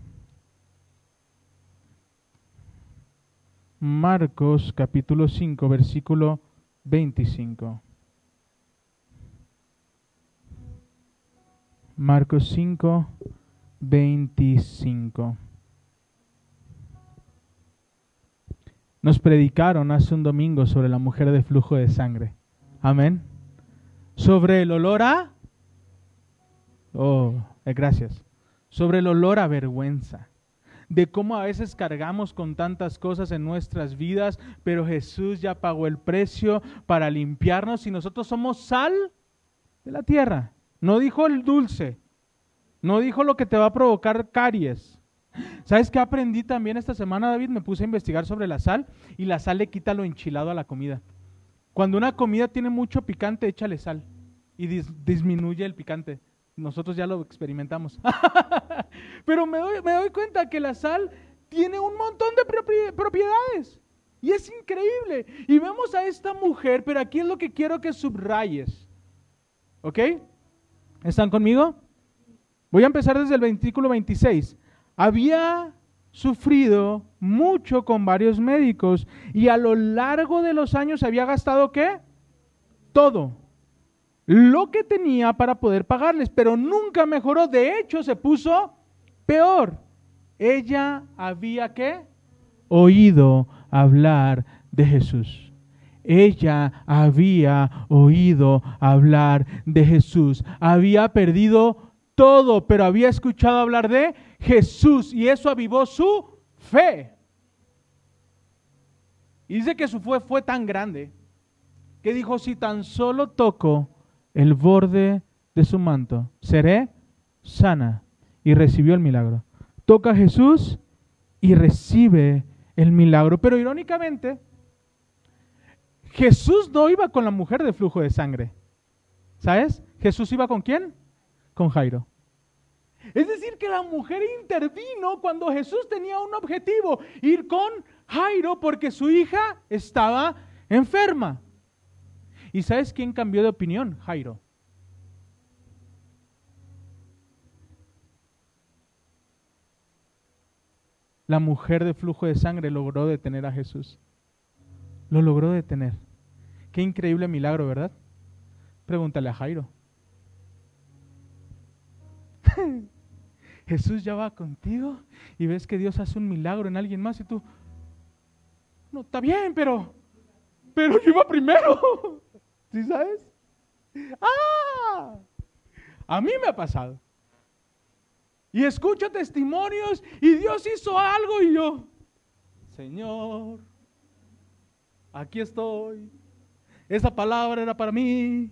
Marcos capítulo 5, versículo 25. Marcos 5, 25. Nos predicaron hace un domingo sobre la mujer de flujo de sangre. Amén. Sobre el olor a... Oh, eh, gracias. Sobre el olor a vergüenza. De cómo a veces cargamos con tantas cosas en nuestras vidas, pero Jesús ya pagó el precio para limpiarnos y nosotros somos sal de la tierra. No dijo el dulce, no dijo lo que te va a provocar caries. ¿Sabes qué aprendí también esta semana, David? Me puse a investigar sobre la sal y la sal le quita lo enchilado a la comida. Cuando una comida tiene mucho picante, échale sal y disminuye el picante. Nosotros ya lo experimentamos. [laughs] Pero me doy, me doy cuenta que la sal tiene un montón de propiedades. Y es increíble. Y vemos a esta mujer, pero aquí es lo que quiero que subrayes. ¿Ok? ¿Están conmigo? Voy a empezar desde el versículo 26. Había sufrido mucho con varios médicos y a lo largo de los años había gastado qué? Todo. Lo que tenía para poder pagarles, pero nunca mejoró. De hecho, se puso peor. Ella había qué? Oído hablar de Jesús. Ella había oído hablar de Jesús. Había perdido todo, pero había escuchado hablar de Jesús y eso avivó su fe. Y dice que su fe fue tan grande que dijo, si tan solo toco el borde de su manto, seré sana. Y recibió el milagro. Toca a Jesús y recibe el milagro. Pero irónicamente, Jesús no iba con la mujer de flujo de sangre. ¿Sabes? Jesús iba con quién? con Jairo. Es decir, que la mujer intervino cuando Jesús tenía un objetivo, ir con Jairo porque su hija estaba enferma. ¿Y sabes quién cambió de opinión? Jairo. La mujer de flujo de sangre logró detener a Jesús. Lo logró detener. Qué increíble milagro, ¿verdad? Pregúntale a Jairo. [laughs] Jesús ya va contigo y ves que Dios hace un milagro en alguien más y tú, no, está bien, pero, pero yo iba primero. [laughs] ¿Sí sabes? ¡Ah! A mí me ha pasado. Y escucho testimonios y Dios hizo algo y yo, Señor, aquí estoy. Esa palabra era para mí.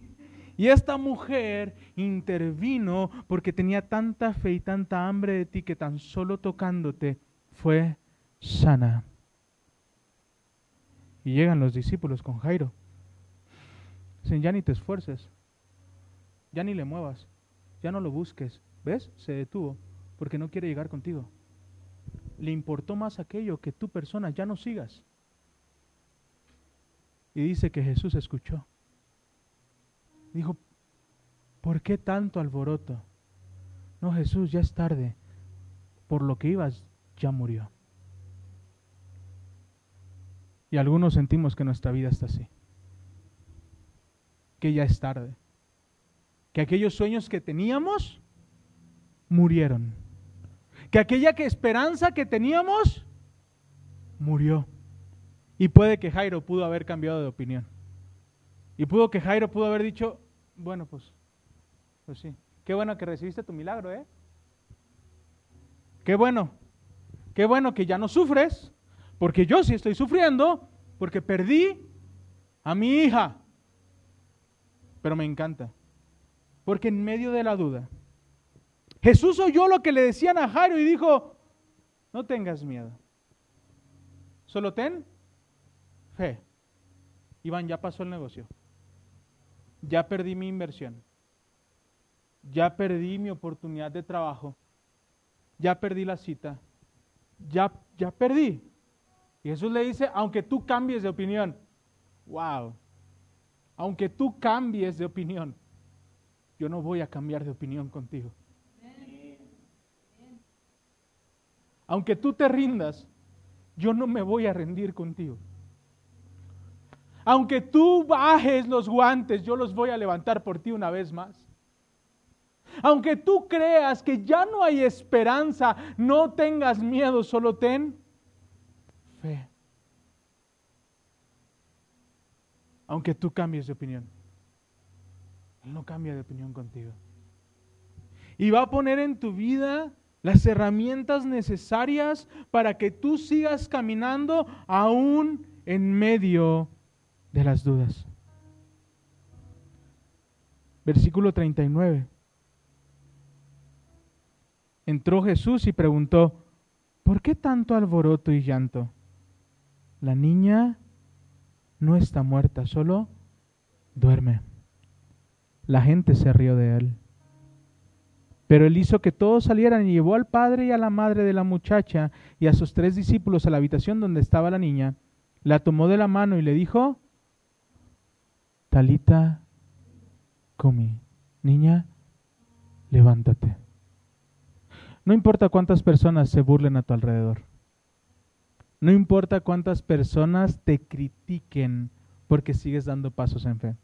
Y esta mujer intervino porque tenía tanta fe y tanta hambre de ti que tan solo tocándote fue sana. Y llegan los discípulos con Jairo. Dicen, ya ni te esfuerces, ya ni le muevas, ya no lo busques. ¿Ves? Se detuvo porque no quiere llegar contigo. Le importó más aquello que tu persona ya no sigas. Y dice que Jesús escuchó. Dijo, ¿por qué tanto alboroto? No, Jesús, ya es tarde. Por lo que ibas, ya murió. Y algunos sentimos que nuestra vida está así. Que ya es tarde. Que aquellos sueños que teníamos murieron. Que aquella que esperanza que teníamos murió. Y puede que Jairo pudo haber cambiado de opinión. Y pudo que Jairo pudo haber dicho, bueno, pues, pues sí. Qué bueno que recibiste tu milagro, ¿eh? Qué bueno. Qué bueno que ya no sufres, porque yo sí estoy sufriendo, porque perdí a mi hija. Pero me encanta, porque en medio de la duda, Jesús oyó lo que le decían a Jairo y dijo, no tengas miedo, solo ten fe. Iván, ya pasó el negocio, ya perdí mi inversión, ya perdí mi oportunidad de trabajo, ya perdí la cita, ya, ya perdí. Y Jesús le dice, aunque tú cambies de opinión, wow, aunque tú cambies de opinión, yo no voy a cambiar de opinión contigo. Aunque tú te rindas, yo no me voy a rendir contigo. Aunque tú bajes los guantes, yo los voy a levantar por ti una vez más. Aunque tú creas que ya no hay esperanza, no tengas miedo, solo ten fe. Aunque tú cambies de opinión. Él no cambia de opinión contigo. Y va a poner en tu vida las herramientas necesarias para que tú sigas caminando aún en medio de las dudas. Versículo 39. Entró Jesús y preguntó, ¿por qué tanto alboroto y llanto? La niña no está muerta, solo duerme. La gente se rió de él. Pero él hizo que todos salieran y llevó al padre y a la madre de la muchacha y a sus tres discípulos a la habitación donde estaba la niña. La tomó de la mano y le dijo, Talita comi, niña, levántate. No importa cuántas personas se burlen a tu alrededor. No importa cuántas personas te critiquen porque sigues dando pasos en fe.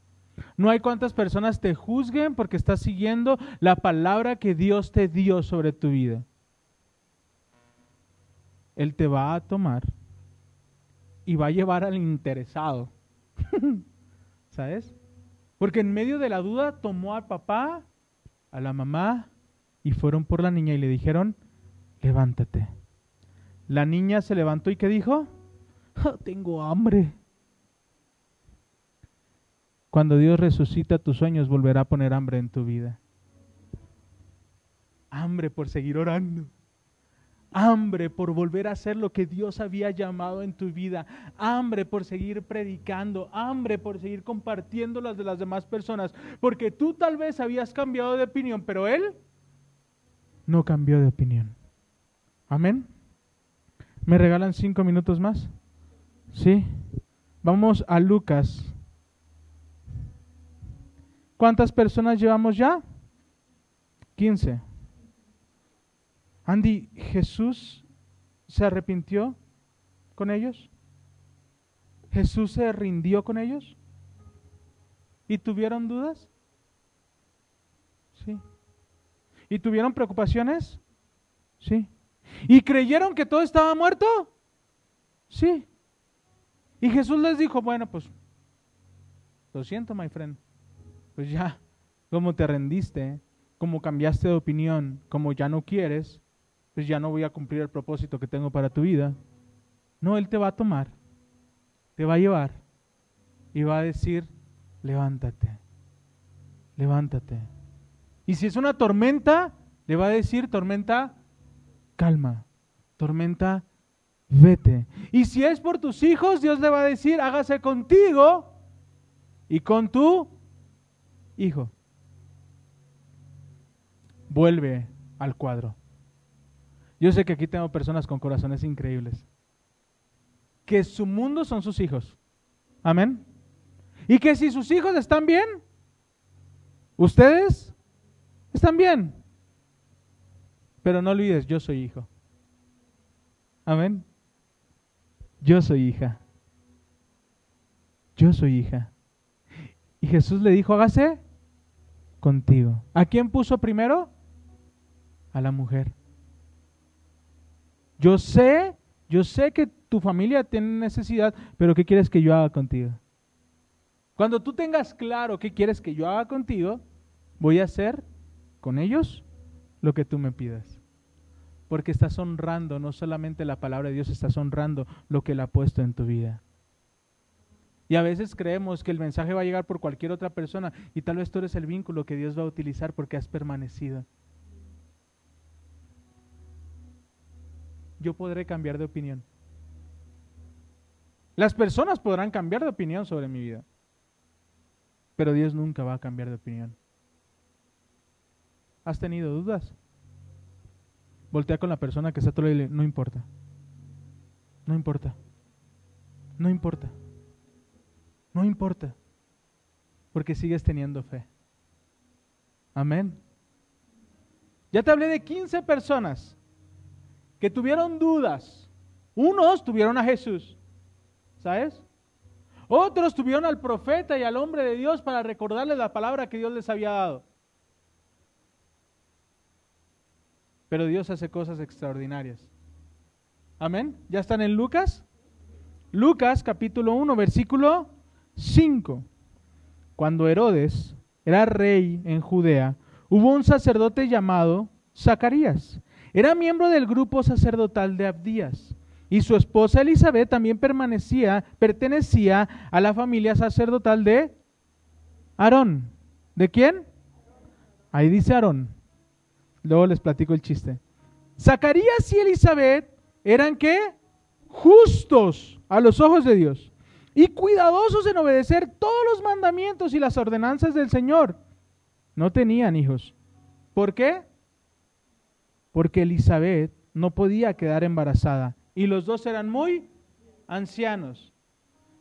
No hay cuántas personas te juzguen porque estás siguiendo la palabra que Dios te dio sobre tu vida. Él te va a tomar y va a llevar al interesado. [laughs] ¿Sabes? Porque en medio de la duda tomó al papá, a la mamá y fueron por la niña y le dijeron, levántate. La niña se levantó y ¿qué dijo? [laughs] Ah, tengo hambre. Cuando Dios resucita tus sueños, volverá a poner hambre en tu vida. Hambre por seguir orando. Hambre por volver a hacer lo que Dios había llamado en tu vida. Hambre por seguir predicando. Hambre por seguir compartiendo las de las demás personas. Porque tú tal vez habías cambiado de opinión, pero Él no cambió de opinión. Amén. ¿Me regalan cinco minutos más? Sí. Vamos a Lucas. ¿Cuántas personas llevamos ya? Quince. Andy, ¿Jesús se arrepintió con ellos? ¿Jesús se rindió con ellos? ¿Y tuvieron dudas? Sí. ¿Y tuvieron preocupaciones? Sí. ¿Y creyeron que todo estaba muerto? Sí. Y Jesús les dijo, bueno, pues, lo siento, my friend. Pues ya, como te rendiste, como cambiaste de opinión, como ya no quieres, pues ya no voy a cumplir el propósito que tengo para tu vida. No, Él te va a tomar, te va a llevar y va a decir, levántate, levántate. Y si es una tormenta, le va a decir, tormenta, calma, tormenta, vete. Y si es por tus hijos, Dios le va a decir, hágase contigo y con tu hijo. Vuelve al cuadro. Yo sé que aquí tengo personas con corazones increíbles. Que su mundo son sus hijos. Amén. Y que si sus hijos están bien, ustedes Están bien. Pero no olvides, yo soy hijo. Amén. Yo soy hija. Yo soy hija. Y Jesús le dijo, hágase contigo. ¿A quién puso primero? A la mujer. Yo sé, yo sé que tu familia tiene necesidad, pero ¿qué quieres que yo haga contigo? Cuando tú tengas claro qué quieres que yo haga contigo, voy a hacer con ellos lo que tú me pidas. Porque estás honrando no solamente la palabra de Dios, estás honrando lo que Él ha puesto en tu vida. Y a veces creemos que el mensaje va a llegar por cualquier otra persona y tal vez tú eres el vínculo que Dios va a utilizar porque has permanecido. Yo podré cambiar de opinión. Las personas podrán cambiar de opinión sobre mi vida, pero Dios nunca va a cambiar de opinión. ¿Has tenido dudas? Voltea con la persona que está lado y no importa. No importa. No importa. No importa. Porque sigues teniendo fe. Amén. Ya te hablé de 15 personas que tuvieron dudas. Unos tuvieron a Jesús. ¿Sabes? Otros tuvieron al profeta y al hombre de Dios para recordarles la palabra que Dios les había dado. Pero Dios hace cosas extraordinarias. Amén. ¿Ya están en Lucas? Lucas capítulo 1, versículo 5. Cuando Herodes era rey en Judea, hubo un sacerdote llamado Zacarías. Era miembro del grupo sacerdotal de Abdías. Y su esposa Elizabeth también permanecía, pertenecía a la familia sacerdotal de Aarón. ¿De quién? Ahí dice Aarón. Luego les platico el chiste. Zacarías y Elizabeth eran qué? Justos a los ojos de Dios y cuidadosos en obedecer todos los mandamientos y las ordenanzas del Señor. No tenían hijos. ¿Por qué? Porque Elizabeth no podía quedar embarazada y los dos eran muy ancianos.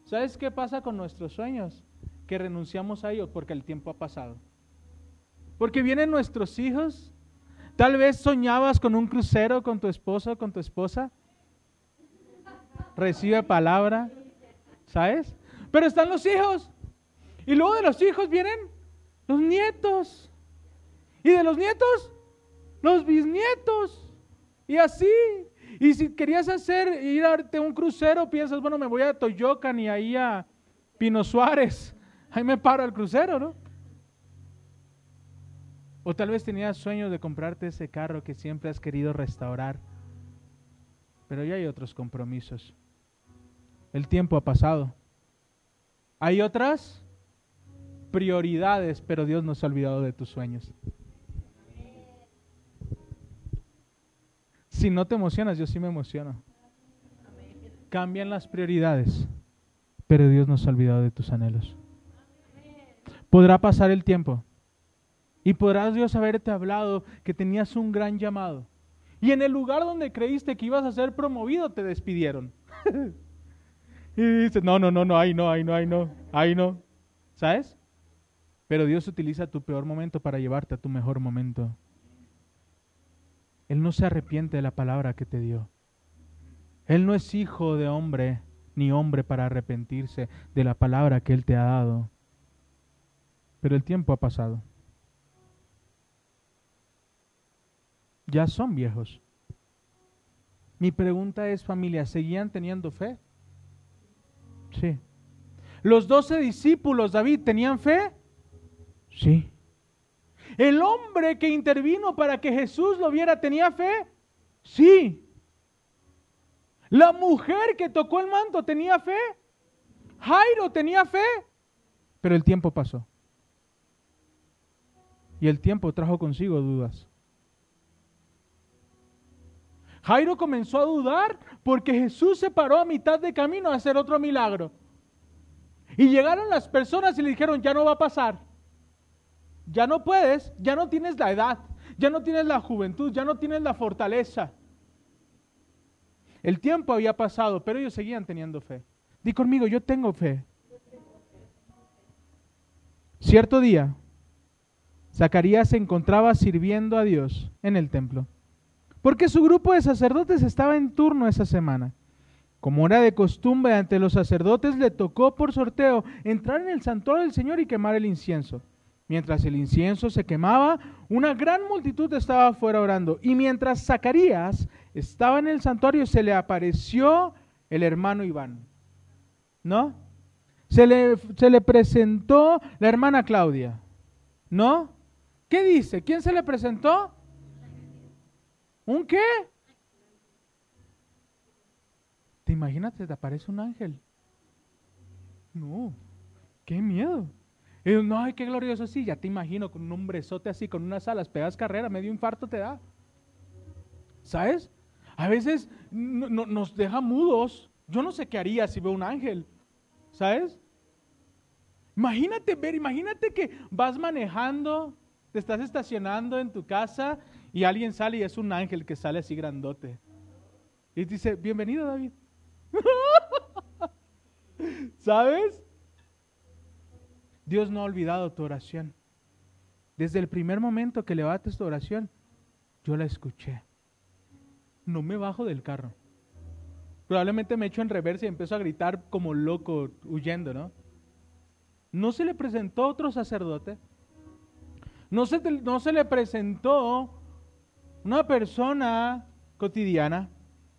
¿Sabes qué pasa con nuestros sueños? Que renunciamos a ellos porque el tiempo ha pasado. Porque vienen nuestros hijos Tal vez soñabas con un crucero con tu esposo, con tu esposa. Recibe palabra, ¿sabes? Pero están los hijos. Y luego de los hijos vienen los nietos. Y de los nietos, los bisnietos. Y así. Y si querías hacer, ir a un crucero, piensas, bueno, me voy a Toyocan y ahí a Pino Suárez. Ahí me paro el crucero, ¿no? O tal vez tenías sueños de comprarte ese carro que siempre has querido restaurar. Pero ya hay otros compromisos. El tiempo ha pasado. Hay otras prioridades, pero Dios no se ha olvidado de tus sueños. Si no te emocionas, yo sí me emociono. Cambian las prioridades, pero Dios no se ha olvidado de tus anhelos. Podrá pasar el tiempo, y podrás Dios haberte hablado que tenías un gran llamado. Y en el lugar donde creíste que ibas a ser promovido, te despidieron. [laughs] y dices, no, no, no, no, ahí no, ahí no, ahí no, ahí no. ¿Sabes? Pero Dios utiliza tu peor momento para llevarte a tu mejor momento. Él no se arrepiente de la palabra que te dio. Él no es hijo de hombre, ni hombre para arrepentirse de la palabra que Él te ha dado. Pero el tiempo ha pasado. Ya son viejos. Mi pregunta es, familia, ¿seguían teniendo fe? Sí. ¿Los doce discípulos, David, tenían fe? Sí. ¿El hombre que intervino para que Jesús lo viera tenía fe? Sí. ¿La mujer que tocó el manto tenía fe? Jairo tenía fe. Pero el tiempo pasó. Y el tiempo trajo consigo dudas. Jairo comenzó a dudar porque Jesús se paró a mitad de camino a hacer otro milagro. Y llegaron las personas y le dijeron, ya no va a pasar. Ya no puedes, ya no tienes la edad, ya no tienes la juventud, ya no tienes la fortaleza. El tiempo había pasado, pero ellos seguían teniendo fe. Di conmigo, yo tengo fe. Cierto día, Zacarías se encontraba sirviendo a Dios en el templo, porque su grupo de sacerdotes estaba en turno esa semana. Como era de costumbre ante los sacerdotes, le tocó por sorteo entrar en el santuario del Señor y quemar el incienso. Mientras el incienso se quemaba, una gran multitud estaba afuera orando. Y mientras Zacarías estaba en el santuario, se le apareció el hermano Iván. ¿No? Se le, se le presentó la hermana Claudia. ¿No? ¿Qué dice? ¿Quién se le presentó? ¿Un qué? ¿Te imaginas? Te aparece un ángel. No, qué miedo. Y no, ay, qué glorioso, sí, ya te imagino con un hombrezote así, con unas alas, pegas carrera, medio infarto te da. ¿Sabes? A veces nos deja mudos. Yo no sé qué haría si veo un ángel. ¿Sabes? Imagínate ver, imagínate que vas manejando, te estás estacionando en tu casa y alguien sale y es un ángel que sale así grandote. Y dice, bienvenido David. [laughs] ¿Sabes? Dios no ha olvidado tu oración. Desde el primer momento que levantes tu oración, yo la escuché. No me bajo del carro. Probablemente me echo en reversa y empiezo a gritar como loco, huyendo, ¿no? No se le presentó otro sacerdote. No se, no se le presentó una persona cotidiana.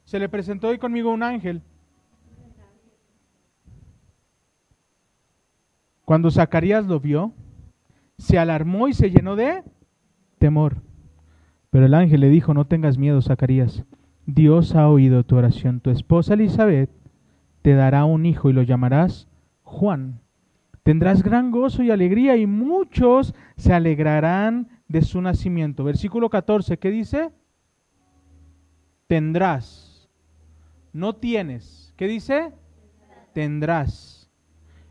Se le presentó hoy conmigo un ángel. Cuando Zacarías lo vio, se alarmó y se llenó de temor. Pero el ángel le dijo, no tengas miedo, Zacarías. Dios ha oído tu oración. Tu esposa Elizabeth te dará un hijo y lo llamarás Juan. Tendrás gran gozo y alegría y muchos se alegrarán de su nacimiento. Versículo 14, ¿qué dice? Tendrás. No tienes. ¿Qué dice? Tendrás.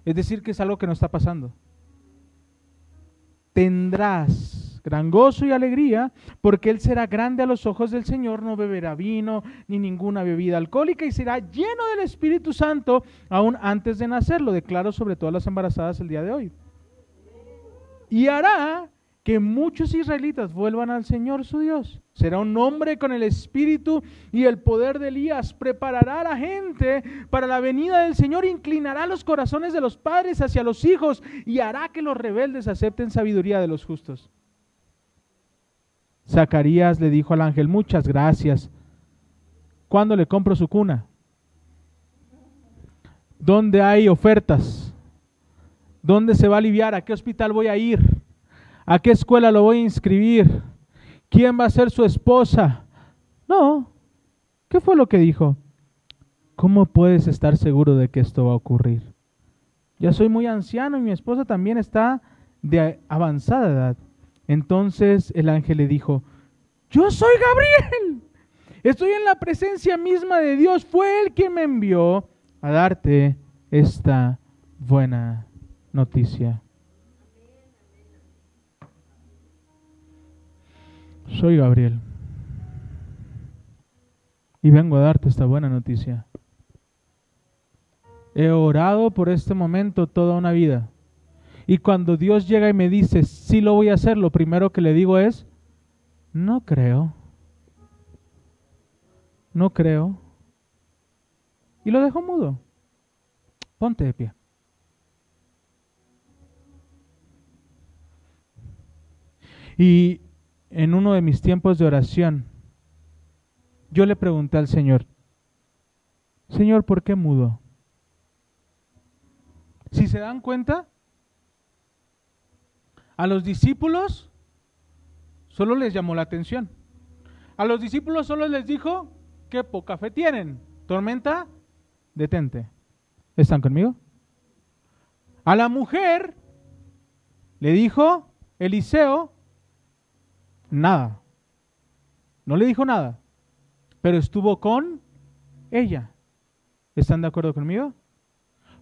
Es decir, que es algo que no está pasando. Tendrás gran gozo y alegría, porque Él será grande a los ojos del Señor, no beberá vino ni ninguna bebida alcohólica y será lleno del Espíritu Santo aún antes de nacer. Lo declaro sobre todas las embarazadas el día de hoy. Y hará que muchos israelitas vuelvan al Señor su Dios. Será un hombre con el espíritu y el poder de Elías. Preparará a la gente para la venida del Señor, inclinará los corazones de los padres hacia los hijos y hará que los rebeldes acepten sabiduría de los justos. Zacarías le dijo al ángel, muchas gracias. ¿Cuándo le compro su cuna? ¿Dónde hay ofertas? ¿Dónde se va a aliviar? ¿A qué hospital voy a ir? ¿A qué escuela lo voy a inscribir? ¿Quién va a ser su esposa? No. ¿Qué fue lo que dijo? ¿Cómo puedes estar seguro de que esto va a ocurrir? Ya soy muy anciano y mi esposa también está de avanzada edad. Entonces el ángel le dijo, yo soy Gabriel. Estoy en la presencia misma de Dios. Fue Él quien me envió a darte esta buena noticia. Soy Gabriel y vengo a darte esta buena noticia. He orado por este momento toda una vida. Y cuando Dios llega y me dice, sí lo voy a hacer, lo primero que le digo es, no creo. No creo. Y lo dejo mudo. Ponte de pie. Y en uno de mis tiempos de oración, yo le pregunté al Señor, Señor, ¿por qué mudo? Si se dan cuenta, a los discípulos solo les llamó la atención. A los discípulos solo les dijo, qué poca fe tienen. Tormenta, detente. ¿Están conmigo? A la mujer le dijo, Eliseo, nada. No le dijo nada, pero estuvo con ella. ¿Están de acuerdo conmigo?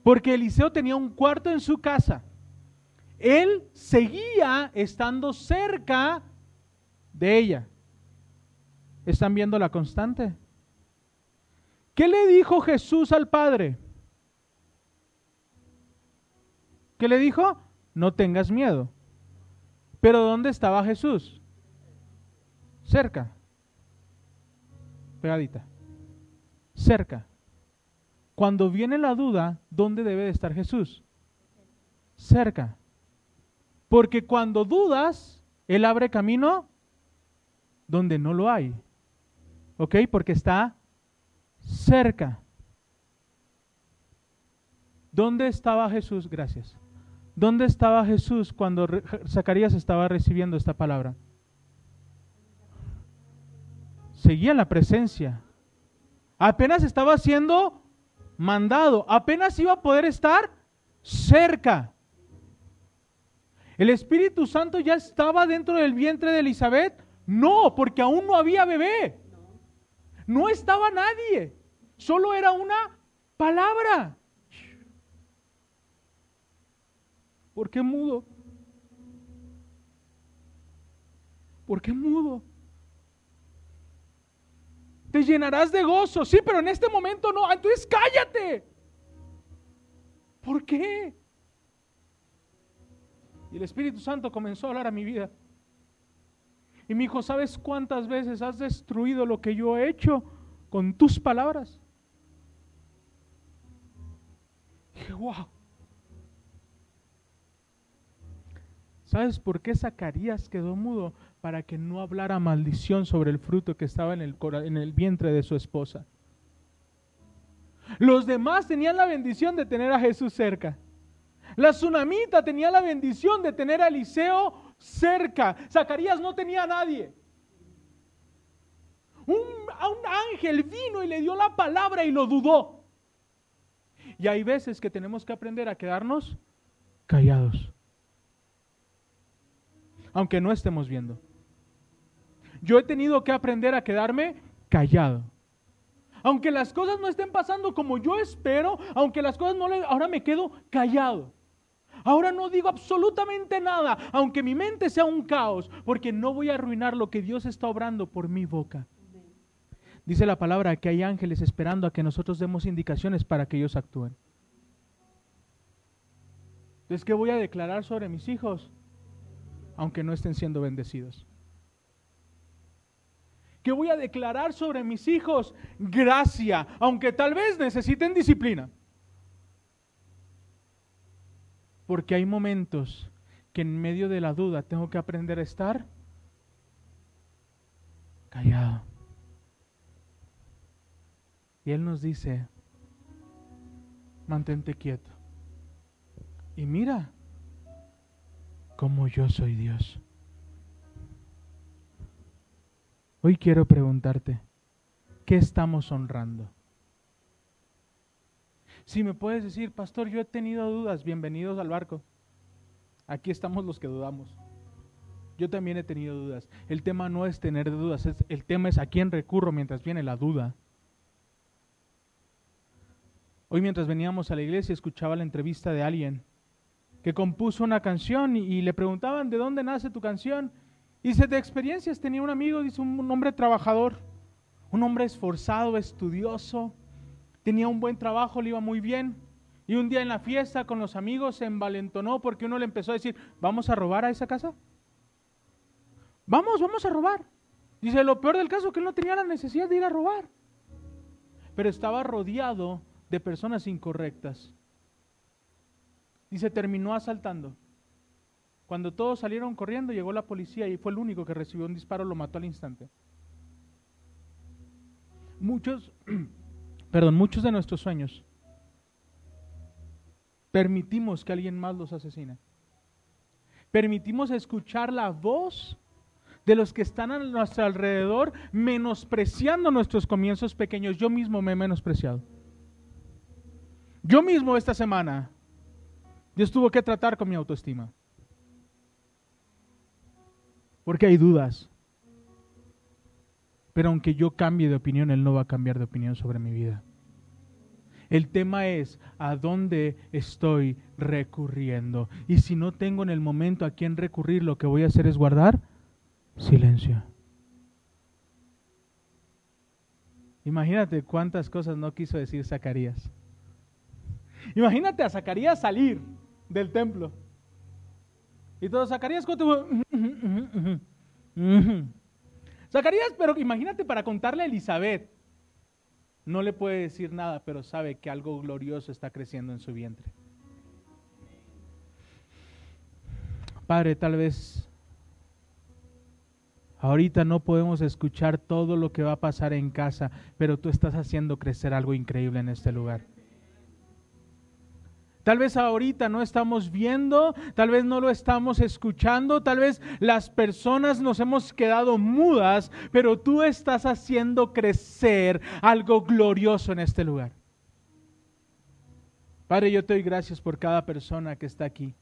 Porque Eliseo tenía un cuarto en su casa. Él seguía estando cerca de ella. ¿Están viendo la constante? ¿Qué le dijo Jesús al Padre? ¿Qué le dijo? No tengas miedo. Pero ¿dónde estaba Jesús? Cerca. Pegadita. Cerca. Cuando viene la duda, ¿dónde debe de estar Jesús? Cerca. Porque cuando dudas, Él abre camino donde no lo hay. ¿Ok? Porque está cerca. ¿Dónde estaba Jesús? Gracias. ¿Dónde estaba Jesús cuando Zacarías estaba recibiendo esta palabra? Seguía la presencia. Apenas estaba siendo mandado. Apenas iba a poder estar cerca. ¿El Espíritu Santo ya estaba dentro del vientre de Elizabeth? No, porque aún no había bebé. No estaba nadie. Solo era una palabra. ¿Por qué mudo? ¿Por qué mudo? Te llenarás de gozo. Sí, pero en este momento no. Entonces cállate. ¿Por qué? Y el Espíritu Santo comenzó a hablar a mi vida. Y me dijo, ¿sabes cuántas veces has destruido lo que yo he hecho con tus palabras? Dije, wow. ¿Sabes por qué Zacarías quedó mudo? Para que no hablara maldición sobre el fruto que estaba en el, en el vientre de su esposa. Los demás tenían la bendición de tener a Jesús cerca. La tsunamita tenía la bendición de tener a Eliseo cerca. Zacarías no tenía a nadie. Un, un ángel vino y le dio la palabra y lo dudó. Y hay veces que tenemos que aprender a quedarnos callados. Aunque no estemos viendo. Yo he tenido que aprender a quedarme callado. Aunque las cosas no estén pasando como yo espero, aunque las cosas no le... Ahora me quedo callado. Ahora no digo absolutamente nada, aunque mi mente sea un caos, porque no voy a arruinar lo que Dios está obrando por mi boca. Dice la palabra que hay ángeles esperando a que nosotros demos indicaciones para que ellos actúen. Entonces, ¿qué voy a declarar sobre mis hijos? Aunque no estén siendo bendecidos. ¿Qué voy a declarar sobre mis hijos? Gracia, aunque tal vez necesiten disciplina. Porque hay momentos que en medio de la duda tengo que aprender a estar callado. Y Él nos dice, mantente quieto. Y mira cómo yo soy Dios. Hoy quiero preguntarte, ¿qué estamos honrando? Si me puedes decir, pastor, yo he tenido dudas, bienvenidos al barco. Aquí estamos los que dudamos. Yo también he tenido dudas. El tema no es tener dudas, el tema es a quién recurro mientras viene la duda. Hoy mientras veníamos a la iglesia escuchaba la entrevista de alguien que compuso una canción y, le preguntaban de dónde nace tu canción. Y dice, de experiencias tenía un amigo, dice, un hombre trabajador, un hombre esforzado, estudioso, tenía un buen trabajo, le iba muy bien. Y un día en la fiesta con los amigos se envalentonó porque uno le empezó a decir, ¿vamos a robar a esa casa? Vamos, vamos a robar. Dice, lo peor del caso es que él no tenía la necesidad de ir a robar. Pero estaba rodeado de personas incorrectas. Dice, terminó asaltando. Cuando todos salieron corriendo, llegó la policía y fue el único que recibió un disparo, lo mató al instante. Muchos [clears throat] perdón, muchos de nuestros sueños permitimos que alguien más los asesine. Permitimos escuchar la voz de los que están a nuestro alrededor menospreciando nuestros comienzos pequeños. Yo mismo me he menospreciado. Yo mismo esta semana, Dios tuvo que tratar con mi autoestima. Porque hay dudas. Pero aunque yo cambie de opinión, Él no va a cambiar de opinión sobre mi vida. El tema es a dónde estoy recurriendo. Y si no tengo en el momento a quién recurrir, lo que voy a hacer es guardar silencio. Imagínate cuántas cosas no quiso decir Zacarías. Imagínate a Zacarías salir del templo. Y todo, Zacarías, ¿cuánto? Zacarías, pero imagínate para contarle a Elizabeth. No le puede decir nada, pero sabe que algo glorioso está creciendo en su vientre. Padre, tal vez ahorita no podemos escuchar todo lo que va a pasar en casa, pero tú estás haciendo crecer algo increíble en este lugar. Tal vez ahorita no estamos viendo, tal vez no lo estamos escuchando, tal vez las personas nos hemos quedado mudas, pero tú estás haciendo crecer algo glorioso en este lugar. Padre, yo te doy gracias por cada persona que está aquí.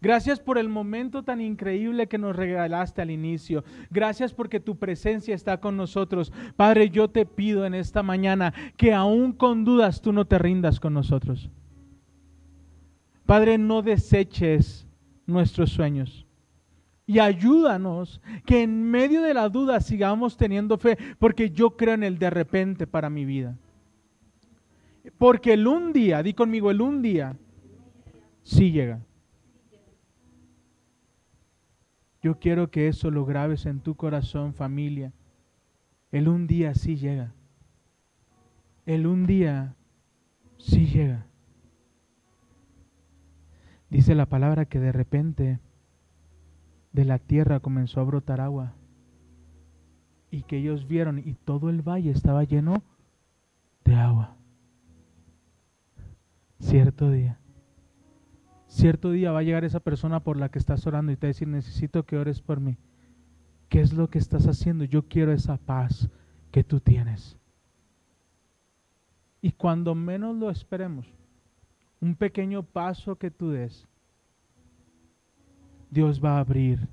Gracias por el momento tan increíble que nos regalaste al inicio. Gracias porque tu presencia está con nosotros. Padre, yo te pido en esta mañana que aún con dudas tú no te rindas con nosotros. Padre, no deseches nuestros sueños. Y ayúdanos que en medio de la duda sigamos teniendo fe, porque yo creo en el de repente para mi vida. Porque el un día, di conmigo, el un día, sí llega. Yo quiero que eso lo grabes en tu corazón, familia. El un día sí llega. El un día sí llega. Dice la palabra que de repente de la tierra comenzó a brotar agua y que ellos vieron y todo el valle estaba lleno de agua. Cierto día, cierto día va a llegar esa persona por la que estás orando y te va a decir, necesito que ores por mí. ¿Qué es lo que estás haciendo? Yo quiero esa paz que tú tienes. Y cuando menos lo esperemos, un pequeño paso que tú des, Dios va a abrir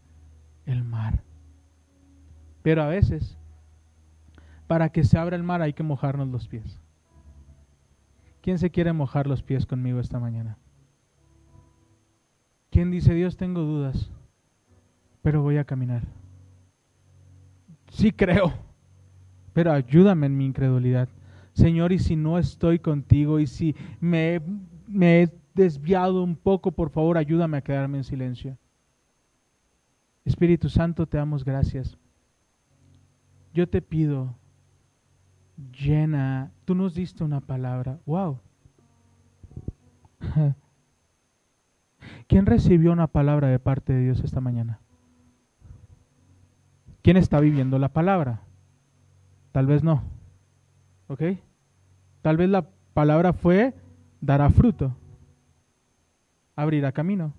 el mar. Pero a veces, para que se abra el mar hay que mojarnos los pies. ¿Quién se quiere mojar los pies conmigo esta mañana? ¿Quién dice, Dios, tengo dudas, pero voy a caminar? Sí creo, pero ayúdame en mi incredulidad. Señor, y si no estoy contigo y si me me he desviado un poco, por favor ayúdame a quedarme en silencio. Espíritu Santo, te damos gracias. Yo te pido, llena, tú nos diste una palabra, wow. [laughs] ¿Quién recibió una palabra de parte de Dios esta mañana? ¿Quién está viviendo la palabra? Tal vez no. ¿Ok? Tal vez la palabra fue dará fruto, abrirá camino,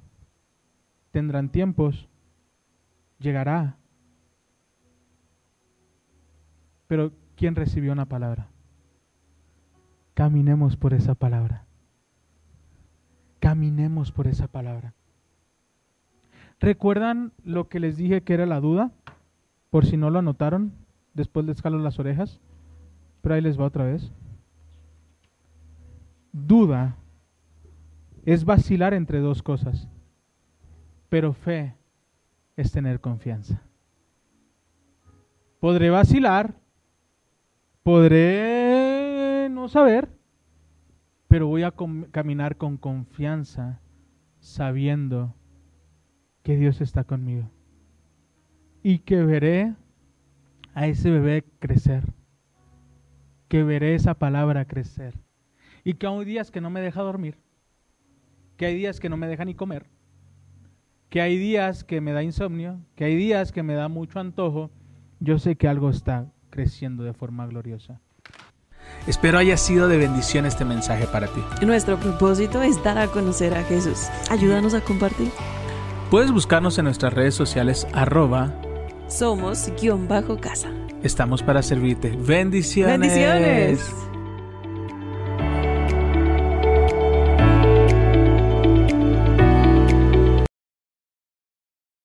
tendrán tiempos, llegará. Pero ¿quién recibió una palabra? Caminemos por esa palabra. Caminemos por esa palabra. ¿Recuerdan lo que les dije que era la duda? Por si no lo anotaron, después les jalo las orejas, pero ahí les va otra vez duda es vacilar entre dos cosas, pero fe es tener confianza. Podré vacilar, podré no saber, pero voy a caminar con confianza sabiendo que Dios está conmigo y que veré a ese bebé crecer, que veré esa palabra crecer y que hay días que no me deja dormir, que hay días que no me deja ni comer, que hay días que me da insomnio, que hay días que me da mucho antojo, yo sé que algo está creciendo de forma gloriosa. Espero haya sido de bendición este mensaje para ti. Nuestro propósito es dar a conocer a Jesús. Ayúdanos a compartir. Puedes buscarnos en nuestras redes sociales arroba somos guion bajo casa. Estamos para servirte. Bendiciones. Bendiciones.